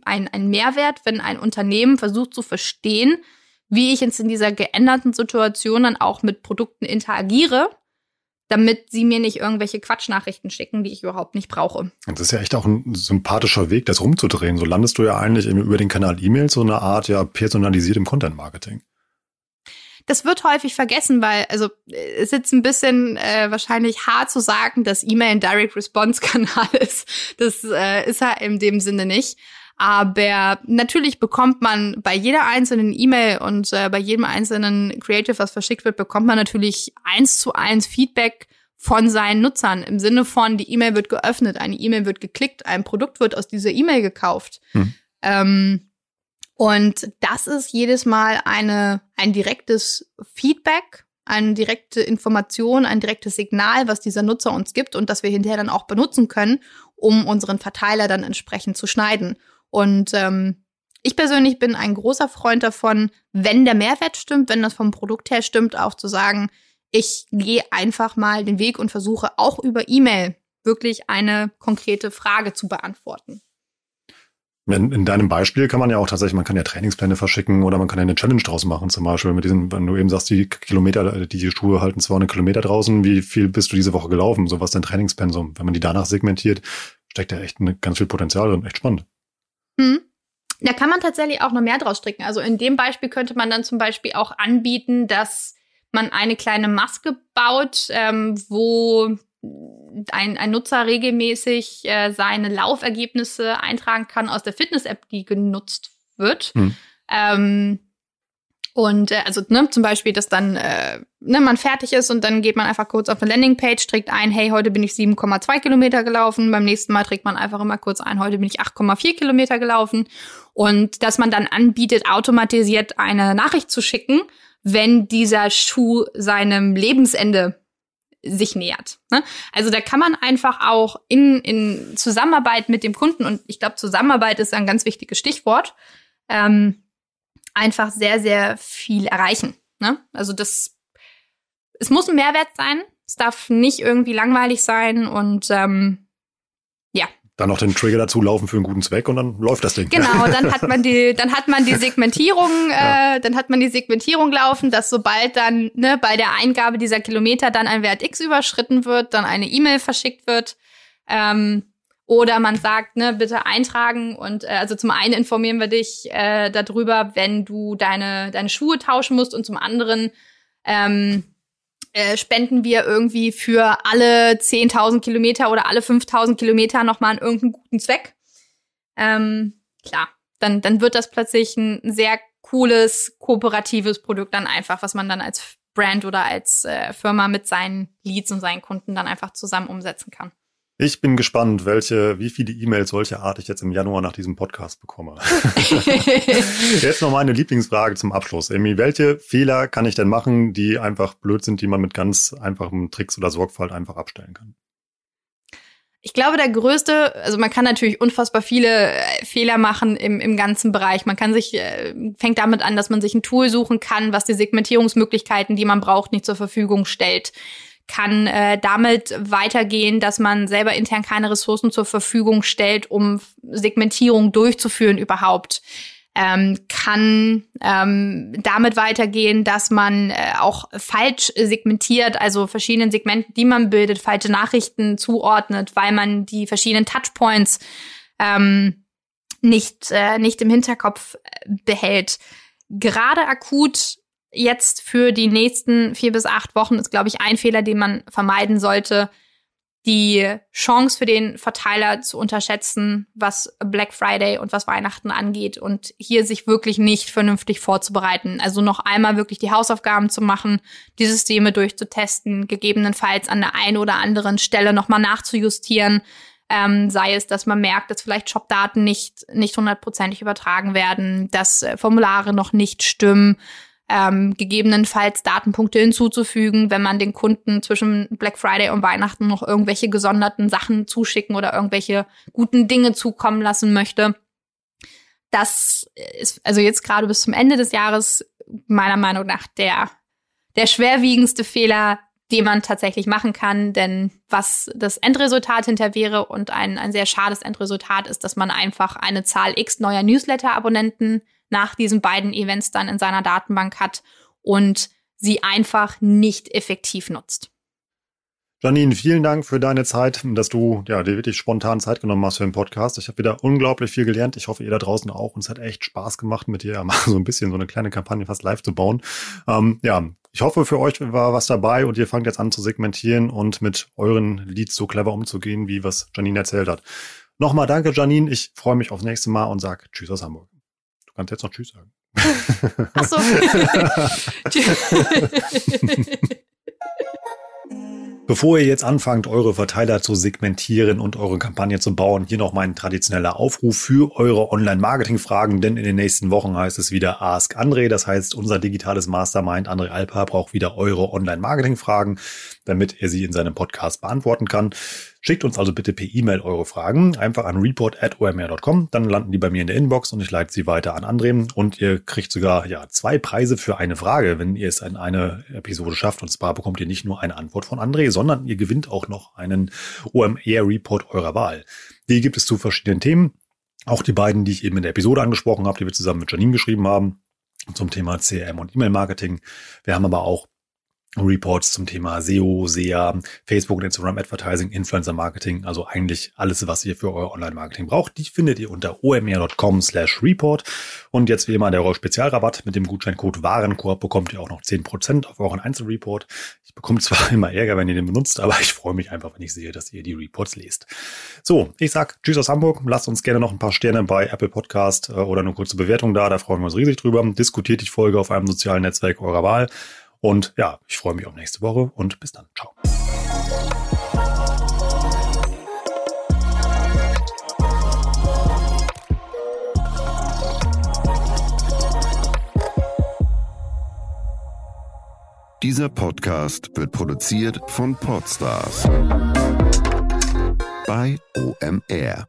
ein, ein Mehrwert, wenn ein Unternehmen versucht zu verstehen, wie ich jetzt in dieser geänderten Situation dann auch mit Produkten interagiere, damit sie mir nicht irgendwelche Quatschnachrichten schicken, die ich überhaupt nicht brauche. Das ist ja echt auch ein sympathischer Weg, das rumzudrehen. So landest du ja eigentlich über den Kanal E-Mail so eine Art ja personalisiert im Content-Marketing. Das wird häufig vergessen, weil, also es ist jetzt ein bisschen äh, wahrscheinlich hart zu sagen, dass E-Mail ein Direct Response Kanal ist. Das äh, ist er in dem Sinne nicht. Aber natürlich bekommt man bei jeder einzelnen E-Mail und äh, bei jedem einzelnen Creative, was verschickt wird, bekommt man natürlich eins zu eins Feedback von seinen Nutzern im Sinne von, die E-Mail wird geöffnet, eine E-Mail wird geklickt, ein Produkt wird aus dieser E-Mail gekauft. Hm. Ähm, und das ist jedes Mal eine, ein direktes Feedback, eine direkte Information, ein direktes Signal, was dieser Nutzer uns gibt und das wir hinterher dann auch benutzen können, um unseren Verteiler dann entsprechend zu schneiden. Und ähm, ich persönlich bin ein großer Freund davon, wenn der Mehrwert stimmt, wenn das vom Produkt her stimmt, auch zu sagen, ich gehe einfach mal den Weg und versuche auch über E-Mail wirklich eine konkrete Frage zu beantworten. In, in, deinem Beispiel kann man ja auch tatsächlich, man kann ja Trainingspläne verschicken oder man kann ja eine Challenge draus machen, zum Beispiel mit diesen, wenn du eben sagst, die Kilometer, die Schuhe halten 200 Kilometer draußen, wie viel bist du diese Woche gelaufen? So was dein Trainingspensum? Wenn man die danach segmentiert, steckt ja echt eine, ganz viel Potenzial drin, echt spannend. Hm. Da kann man tatsächlich auch noch mehr draus stricken. Also in dem Beispiel könnte man dann zum Beispiel auch anbieten, dass man eine kleine Maske baut, ähm, wo ein, ein Nutzer regelmäßig äh, seine Laufergebnisse eintragen kann aus der Fitness-App, die genutzt wird. Hm. Ähm, und äh, also ne, zum Beispiel, dass dann äh, ne, man fertig ist und dann geht man einfach kurz auf eine Landingpage, trägt ein, hey, heute bin ich 7,2 Kilometer gelaufen. Beim nächsten Mal trägt man einfach immer kurz ein, heute bin ich 8,4 Kilometer gelaufen. Und dass man dann anbietet, automatisiert eine Nachricht zu schicken, wenn dieser Schuh seinem Lebensende sich nähert. Ne? Also da kann man einfach auch in, in Zusammenarbeit mit dem Kunden, und ich glaube, Zusammenarbeit ist ein ganz wichtiges Stichwort, ähm, einfach sehr, sehr viel erreichen. Ne? Also das, es muss ein Mehrwert sein. Es darf nicht irgendwie langweilig sein und ähm. Dann noch den Trigger dazu laufen für einen guten Zweck und dann läuft das Ding. Genau, dann hat man die, dann hat man die Segmentierung, ja. äh, dann hat man die Segmentierung laufen, dass sobald dann ne, bei der Eingabe dieser Kilometer dann ein Wert X überschritten wird, dann eine E-Mail verschickt wird. Ähm, oder man sagt, ne, bitte eintragen und äh, also zum einen informieren wir dich äh, darüber, wenn du deine, deine Schuhe tauschen musst und zum anderen ähm, äh, spenden wir irgendwie für alle 10.000 Kilometer oder alle 5.000 Kilometer nochmal an irgendeinen guten Zweck. Ähm, klar, dann, dann wird das plötzlich ein sehr cooles, kooperatives Produkt dann einfach, was man dann als Brand oder als äh, Firma mit seinen Leads und seinen Kunden dann einfach zusammen umsetzen kann. Ich bin gespannt, welche, wie viele E-Mails solcher Art ich jetzt im Januar nach diesem Podcast bekomme. jetzt noch meine Lieblingsfrage zum Abschluss. Amy, welche Fehler kann ich denn machen, die einfach blöd sind, die man mit ganz einfachen Tricks oder Sorgfalt einfach abstellen kann? Ich glaube, der größte, also man kann natürlich unfassbar viele äh, Fehler machen im, im ganzen Bereich. Man kann sich, äh, fängt damit an, dass man sich ein Tool suchen kann, was die Segmentierungsmöglichkeiten, die man braucht, nicht zur Verfügung stellt kann äh, damit weitergehen, dass man selber intern keine Ressourcen zur Verfügung stellt, um Segmentierung durchzuführen überhaupt. Ähm, kann ähm, damit weitergehen, dass man äh, auch falsch segmentiert, also verschiedenen Segmenten, die man bildet, falsche Nachrichten zuordnet, weil man die verschiedenen Touchpoints ähm, nicht, äh, nicht im Hinterkopf äh, behält. Gerade akut jetzt für die nächsten vier bis acht Wochen ist, glaube ich, ein Fehler, den man vermeiden sollte, die Chance für den Verteiler zu unterschätzen, was Black Friday und was Weihnachten angeht und hier sich wirklich nicht vernünftig vorzubereiten. Also noch einmal wirklich die Hausaufgaben zu machen, die Systeme durchzutesten, gegebenenfalls an der einen oder anderen Stelle nochmal nachzujustieren. Ähm, sei es, dass man merkt, dass vielleicht Shopdaten nicht nicht hundertprozentig übertragen werden, dass äh, Formulare noch nicht stimmen, ähm, gegebenenfalls Datenpunkte hinzuzufügen, wenn man den Kunden zwischen Black Friday und Weihnachten noch irgendwelche gesonderten Sachen zuschicken oder irgendwelche guten Dinge zukommen lassen möchte. Das ist also jetzt gerade bis zum Ende des Jahres meiner Meinung nach der, der schwerwiegendste Fehler, den man tatsächlich machen kann. Denn was das Endresultat hinter wäre und ein, ein sehr schades Endresultat ist, dass man einfach eine Zahl X neuer Newsletter-Abonnenten nach diesen beiden Events dann in seiner Datenbank hat und sie einfach nicht effektiv nutzt. Janine, vielen Dank für deine Zeit, dass du ja dir wirklich spontan Zeit genommen hast für den Podcast. Ich habe wieder unglaublich viel gelernt. Ich hoffe, ihr da draußen auch. Und es hat echt Spaß gemacht, mit dir mal so ein bisschen so eine kleine Kampagne fast live zu bauen. Ähm, ja, ich hoffe, für euch war was dabei und ihr fangt jetzt an zu segmentieren und mit euren Leads so clever umzugehen, wie was Janine erzählt hat. Nochmal danke, Janine. Ich freue mich aufs nächste Mal und sag Tschüss aus Hamburg. Kannst jetzt noch Tschüss sagen. Ach so. Bevor ihr jetzt anfangt, eure Verteiler zu segmentieren und eure Kampagne zu bauen, hier noch mein traditioneller Aufruf für eure Online-Marketing-Fragen, denn in den nächsten Wochen heißt es wieder Ask André. Das heißt, unser digitales Mastermind André Alpa braucht wieder eure Online-Marketing-Fragen, damit er sie in seinem Podcast beantworten kann. Schickt uns also bitte per E-Mail eure Fragen einfach an report.omr.com. Dann landen die bei mir in der Inbox und ich leite sie weiter an André. Und ihr kriegt sogar ja zwei Preise für eine Frage, wenn ihr es in eine Episode schafft. Und zwar bekommt ihr nicht nur eine Antwort von André, sondern ihr gewinnt auch noch einen OMR-Report eurer Wahl. Die gibt es zu verschiedenen Themen. Auch die beiden, die ich eben in der Episode angesprochen habe, die wir zusammen mit Janine geschrieben haben zum Thema CRM und E-Mail-Marketing. Wir haben aber auch Reports zum Thema SEO, SEA, Facebook und Instagram Advertising, Influencer Marketing, also eigentlich alles, was ihr für euer Online-Marketing braucht, die findet ihr unter omr.com slash report. Und jetzt wie immer der Spezialrabatt mit dem Gutscheincode Warenkorb bekommt ihr auch noch 10% auf euren Einzelreport. Ich bekomme zwar immer Ärger, wenn ihr den benutzt, aber ich freue mich einfach, wenn ich sehe, dass ihr die Reports lest. So, ich sag Tschüss aus Hamburg. Lasst uns gerne noch ein paar Sterne bei Apple Podcast äh, oder eine kurze Bewertung da, da freuen wir uns riesig drüber. Diskutiert die Folge auf einem sozialen Netzwerk eurer Wahl. Und ja, ich freue mich auf nächste Woche und bis dann. Ciao. Dieser Podcast wird produziert von Podstars bei OMR.